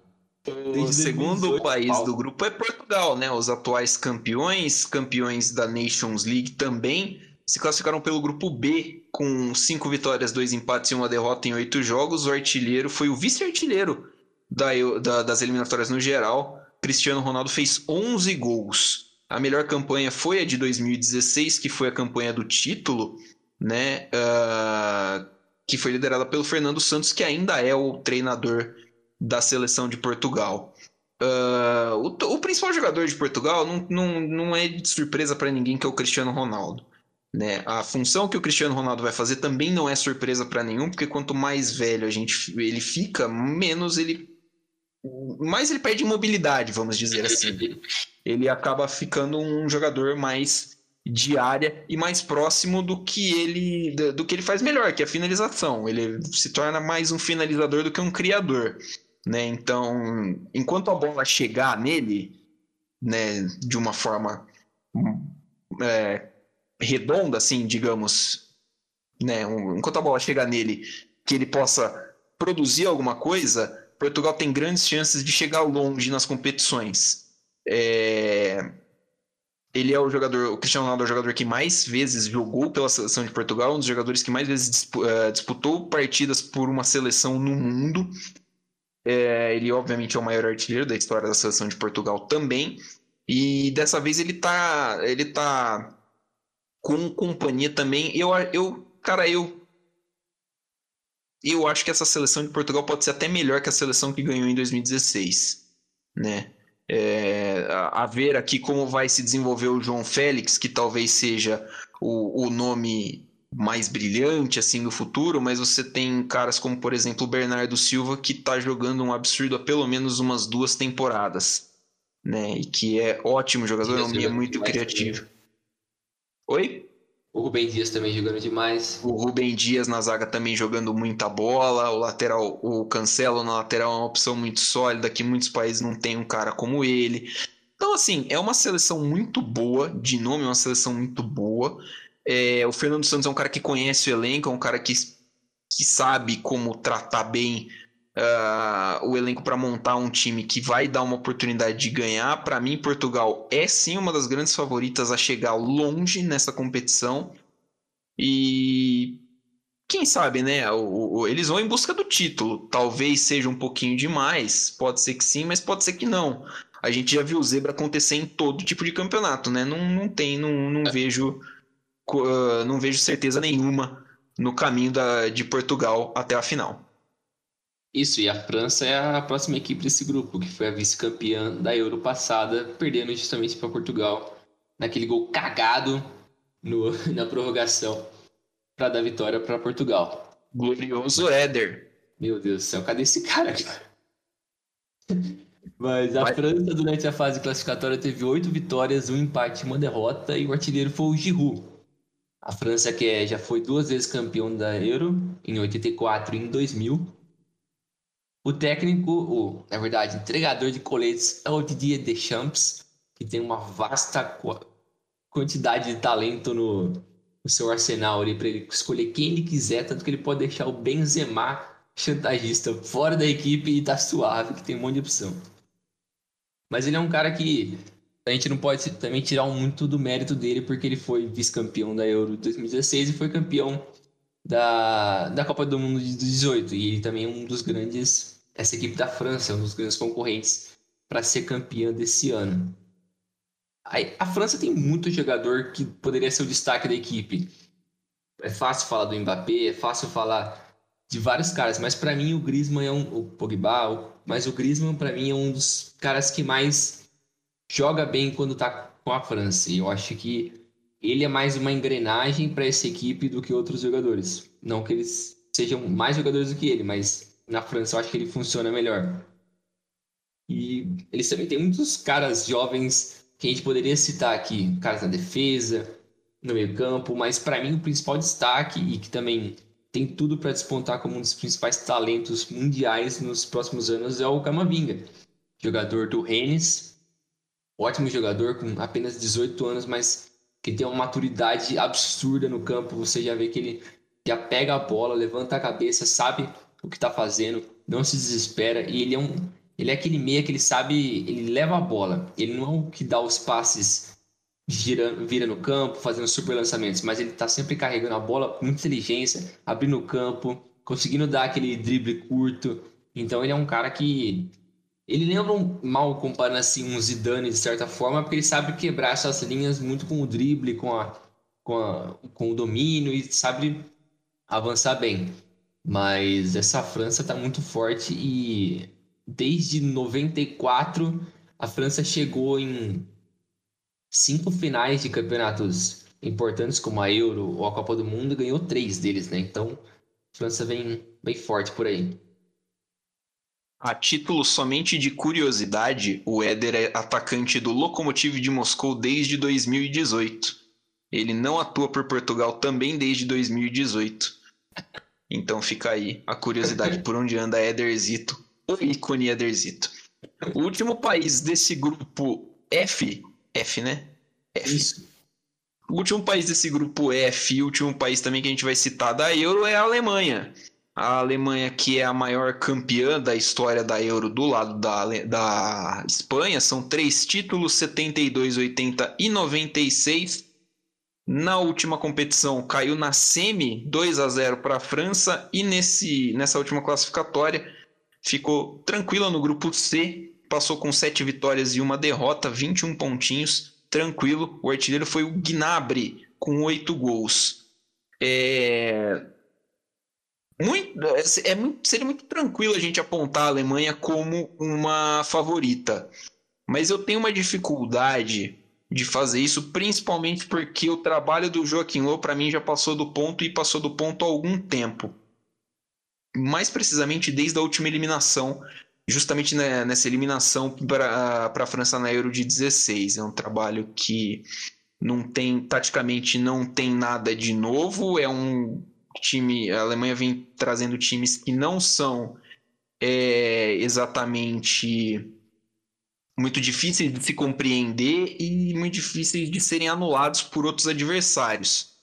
O segundo país do grupo é Portugal, né? Os atuais campeões, campeões da Nations League também se classificaram pelo grupo B com cinco vitórias, dois empates e uma derrota em oito jogos. O artilheiro foi o vice-artilheiro da, da, das eliminatórias no geral. Cristiano Ronaldo fez 11 gols. A melhor campanha foi a de 2016, que foi a campanha do título, né? Uh, que foi liderada pelo Fernando Santos, que ainda é o treinador da seleção de Portugal. Uh, o, o, principal jogador de Portugal não, não, não é de surpresa para ninguém que é o Cristiano Ronaldo. Né? A função que o Cristiano Ronaldo vai fazer também não é surpresa para nenhum, porque quanto mais velho a gente ele fica, menos ele mais ele perde mobilidade, vamos dizer assim. Ele acaba ficando um jogador mais de área e mais próximo do que ele do que ele faz melhor, que é a finalização. Ele se torna mais um finalizador do que um criador, né? Então, enquanto a bola chegar nele, né, de uma forma é, redonda, assim, digamos, né? Um, enquanto a bola chega nele, que ele possa produzir alguma coisa, Portugal tem grandes chances de chegar longe nas competições. É... Ele é o jogador, o Cristiano Ronaldo é o jogador que mais vezes jogou pela seleção de Portugal, um dos jogadores que mais vezes eh, disputou partidas por uma seleção no mundo. É... ele, obviamente, é o maior artilheiro da história da seleção de Portugal também. E dessa vez ele tá, ele tá com companhia também. Eu, eu, cara, eu eu acho que essa seleção de Portugal pode ser até melhor que a seleção que ganhou em 2016, né? É, a, a, ver aqui como vai se desenvolver o João Félix, que talvez seja o, o nome mais brilhante assim no futuro, mas você tem caras como, por exemplo, o Bernardo Silva, que está jogando um absurdo há pelo menos umas duas temporadas, né? E que é ótimo jogador, é muito criativo. Oi? O Rubem Dias também jogando demais. O Rubem Dias na zaga também jogando muita bola. O lateral, o Cancelo na lateral é uma opção muito sólida, que muitos países não tem um cara como ele. Então, assim, é uma seleção muito boa, de nome, é uma seleção muito boa. É, o Fernando Santos é um cara que conhece o elenco, é um cara que, que sabe como tratar bem uh, o elenco para montar um time que vai dar uma oportunidade de ganhar. Para mim, Portugal é sim uma das grandes favoritas a chegar longe nessa competição. E quem sabe, né? O, o, eles vão em busca do título. Talvez seja um pouquinho demais, pode ser que sim, mas pode ser que não. A gente já viu o zebra acontecer em todo tipo de campeonato, né? Não, não tem, não, não é. vejo, uh, não vejo certeza nenhuma no caminho da, de Portugal até a final. Isso, e a França é a próxima equipe desse grupo, que foi a vice-campeã da Euro passada, perdendo justamente para Portugal naquele gol cagado no, <laughs> na prorrogação para dar vitória para Portugal. Glorioso Éder. Meu Deus do céu, cadê esse cara? <laughs> Mas a Vai. França, durante a fase classificatória, teve oito vitórias, um empate e uma derrota, e o artilheiro foi o Giroud. A França, que é, já foi duas vezes campeão da Euro, em 84 e em 2000, o técnico, o, na verdade, entregador de coletes é o Didier Deschamps, que tem uma vasta quantidade de talento no, no seu arsenal ali para ele escolher quem ele quiser, tanto que ele pode deixar o Benzema chantagista fora da equipe e tá suave, que tem um monte de opção. Mas ele é um cara que a gente não pode também tirar muito do mérito dele, porque ele foi vice-campeão da Euro 2016 e foi campeão da, da Copa do Mundo de 18. E ele também é um dos grandes essa equipe da França é um dos grandes concorrentes para ser campeã desse ano. A França tem muito jogador que poderia ser o destaque da equipe. É fácil falar do Mbappé, é fácil falar de vários caras, mas para mim o Griezmann é um o Pogba, mas o Griezmann para mim é um dos caras que mais joga bem quando tá com a França. E eu acho que ele é mais uma engrenagem para essa equipe do que outros jogadores. Não que eles sejam mais jogadores do que ele, mas na França eu acho que ele funciona melhor. E eles também têm muitos caras jovens que a gente poderia citar aqui, caras na defesa, no meio campo, mas para mim o principal destaque e que também tem tudo para despontar como um dos principais talentos mundiais nos próximos anos é o Camavinga, jogador do Rennes, ótimo jogador com apenas 18 anos, mas que tem uma maturidade absurda no campo, você já vê que ele já pega a bola, levanta a cabeça, sabe o que está fazendo, não se desespera e ele é um ele é aquele meia que ele sabe, ele leva a bola. Ele não é o que dá os passes gira, vira no campo, fazendo super lançamentos, mas ele está sempre carregando a bola com inteligência, abrindo o campo, conseguindo dar aquele drible curto. Então ele é um cara que ele lembra um, mal comparando assim um Zidane de certa forma, porque ele sabe quebrar essas linhas muito com o drible, com a com, a, com o domínio e sabe avançar bem. Mas essa França está muito forte e desde 94 a França chegou em cinco finais de campeonatos importantes como a Euro ou a Copa do Mundo e ganhou três deles, né? Então a França vem bem forte por aí. A título somente de curiosidade, o Éder é atacante do Lokomotiv de Moscou desde 2018. Ele não atua por Portugal também desde 2018. Então fica aí a curiosidade por onde anda Ederzito, o ícone Ederzito. O último país desse grupo F, F, né? F. Isso. O último país desse grupo F e o último país também que a gente vai citar da Euro é a Alemanha. A Alemanha, que é a maior campeã da história da Euro do lado da, da Espanha, são três títulos: 72, 80 e 96. Na última competição caiu na semi 2 a 0 para a França e nesse, nessa última classificatória ficou tranquila no grupo C, passou com 7 vitórias e uma derrota, 21 pontinhos, tranquilo. O artilheiro foi o Gnabry com 8 gols. É... Muito, é muito, seria muito tranquilo a gente apontar a Alemanha como uma favorita. Mas eu tenho uma dificuldade de fazer isso, principalmente porque o trabalho do Joaquim Low para mim já passou do ponto e passou do ponto há algum tempo. Mais precisamente desde a última eliminação, justamente nessa eliminação para a França na Euro de 16. É um trabalho que não tem, taticamente não tem nada de novo, é um time, a Alemanha vem trazendo times que não são é, exatamente muito difíceis de se compreender e muito difíceis de serem anulados por outros adversários.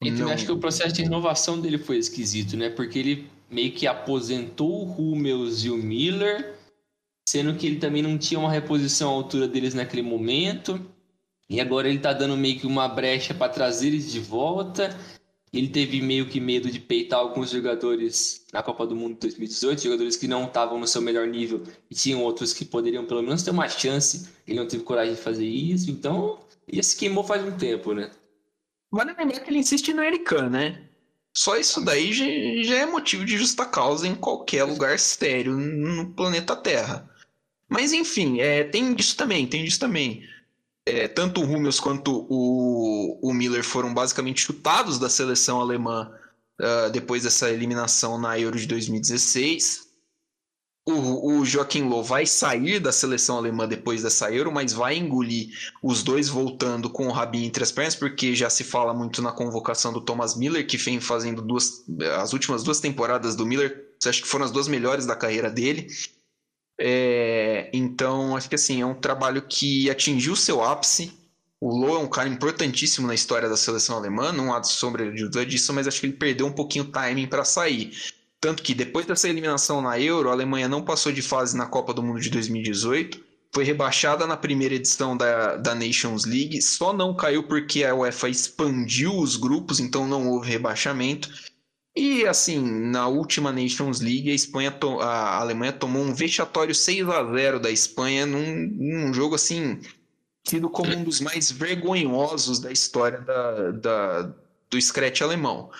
Eu também acho que o processo de renovação dele foi esquisito, né? Porque ele meio que aposentou o Hummels e o Miller, sendo que ele também não tinha uma reposição à altura deles naquele momento. E agora ele tá dando meio que uma brecha para trazer eles de volta. Ele teve meio que medo de peitar alguns jogadores na Copa do Mundo de 2018, jogadores que não estavam no seu melhor nível e tinham outros que poderiam pelo menos ter uma chance. Ele não teve coragem de fazer isso, então ele se queimou faz um tempo, né? Vale lembrar que ele insiste no Erican, né? Só isso daí já, é motivo de justa causa em qualquer lugar sério no planeta Terra. Mas enfim, é, tem disso também, tem disso também. É, tanto o Hummels quanto o, o Miller foram basicamente chutados da seleção alemã uh, depois dessa eliminação na Euro de 2016. O, o Joaquim Low vai sair da seleção alemã depois dessa Euro, mas vai engolir os dois voltando com o rabinho entre as pernas, porque já se fala muito na convocação do Thomas Miller, que vem fazendo duas, as últimas duas temporadas do Miller, acho que foram as duas melhores da carreira dele. É, então, acho que assim, é um trabalho que atingiu seu ápice. O Low é um cara importantíssimo na história da seleção alemã, não há sombra de dúvida disso, mas acho que ele perdeu um pouquinho o timing para sair. Tanto que depois dessa eliminação na Euro, a Alemanha não passou de fase na Copa do Mundo de 2018, foi rebaixada na primeira edição da, da Nations League, só não caiu porque a UEFA expandiu os grupos, então não houve rebaixamento. E assim, na última Nations League, a, Espanha a Alemanha tomou um vexatório 6 a 0 da Espanha num, num jogo assim, tido como um dos mais vergonhosos da história da, da, do Scratch alemão.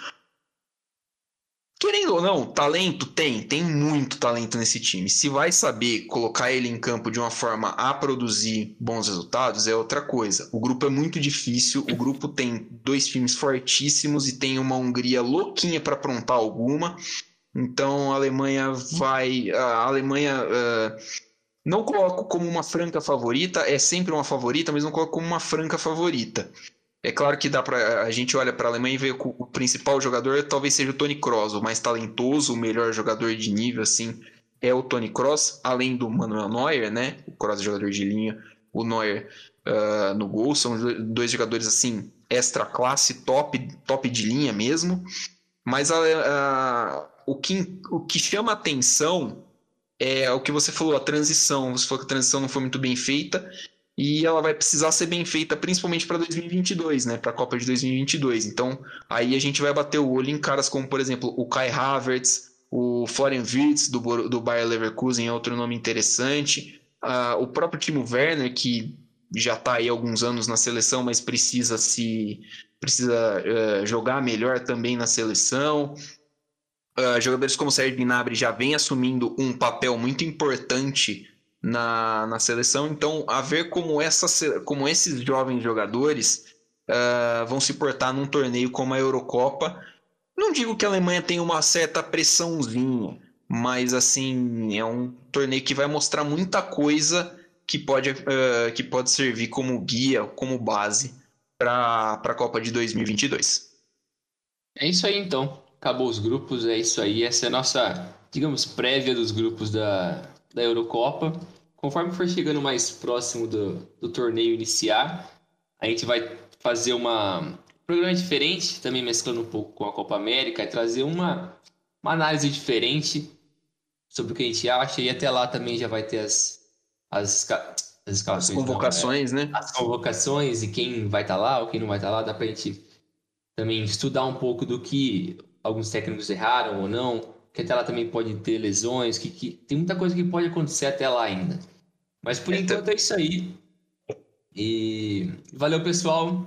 Querendo ou não, talento tem, tem muito talento nesse time. Se vai saber colocar ele em campo de uma forma a produzir bons resultados, é outra coisa. O grupo é muito difícil, o grupo tem dois times fortíssimos e tem uma Hungria louquinha para aprontar alguma. Então a Alemanha vai. A Alemanha. Uh, não coloco como uma franca favorita, é sempre uma favorita, mas não coloco como uma franca favorita. É claro que dá para a gente olha para a Alemanha e vê que o principal jogador talvez seja o Tony Kroos, o mais talentoso, o melhor jogador de nível assim é o Tony Kroos, além do Manuel Neuer, né? O Kroos é jogador de linha, o Neuer uh, no gol, são dois jogadores assim extra classe, top, top de linha mesmo. Mas a, o, que, o que chama atenção é o que você falou, a transição. Você falou que a transição não foi muito bem feita e ela vai precisar ser bem feita, principalmente para 2022, né, para a Copa de 2022. Então, aí a gente vai bater o olho em caras como, por exemplo, o Kai Havertz, o Florian Wirtz do, do Bayer Leverkusen é outro nome interessante, uh, o próprio Timo Werner, que já está aí há alguns anos na seleção, mas precisa se precisa uh, jogar melhor também na seleção. Uh, jogadores como Sérgio Gnabry já vem assumindo um papel muito importante na, na seleção. Então, a ver como, essa, como esses jovens jogadores uh, vão se portar num torneio como a Eurocopa. Não digo que a Alemanha tem uma certa pressãozinha, mas assim, é um torneio que vai mostrar muita coisa que pode, uh, que pode servir como guia, como base para a Copa de 2022. É isso aí então. Acabou os grupos, é isso aí. Essa é a nossa, digamos, prévia dos grupos da, da Eurocopa. Conforme for chegando mais próximo do, do torneio iniciar, a gente vai fazer uma, um programa diferente, também mesclando um pouco com a Copa América, e trazer uma, uma análise diferente sobre o que a gente acha, e até lá também já vai ter as, as, as, as convocações, não, né? As convocações e quem vai estar tá lá ou quem não vai estar tá lá, dá para a gente também estudar um pouco do que alguns técnicos erraram ou não, que até lá também pode ter lesões, que, que tem muita coisa que pode acontecer até lá ainda. Mas por então... enquanto é isso aí. E valeu, pessoal.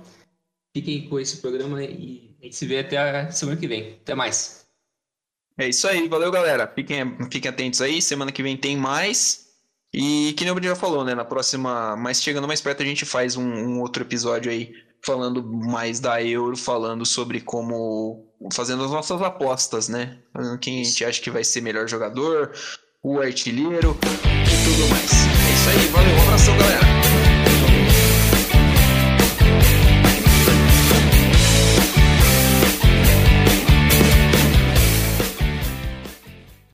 Fiquem com esse programa e a gente se vê até a semana que vem. Até mais. É isso aí, valeu, galera. Fiquem, fiquem atentos aí. Semana que vem tem mais. E que nem o Bruno já falou, né? Na próxima, mais chegando mais perto, a gente faz um, um outro episódio aí falando mais da Euro, falando sobre como fazendo as nossas apostas, né? Quem a gente acha que vai ser melhor jogador, o artilheiro e tudo mais. É isso aí, valeu, um abração, galera.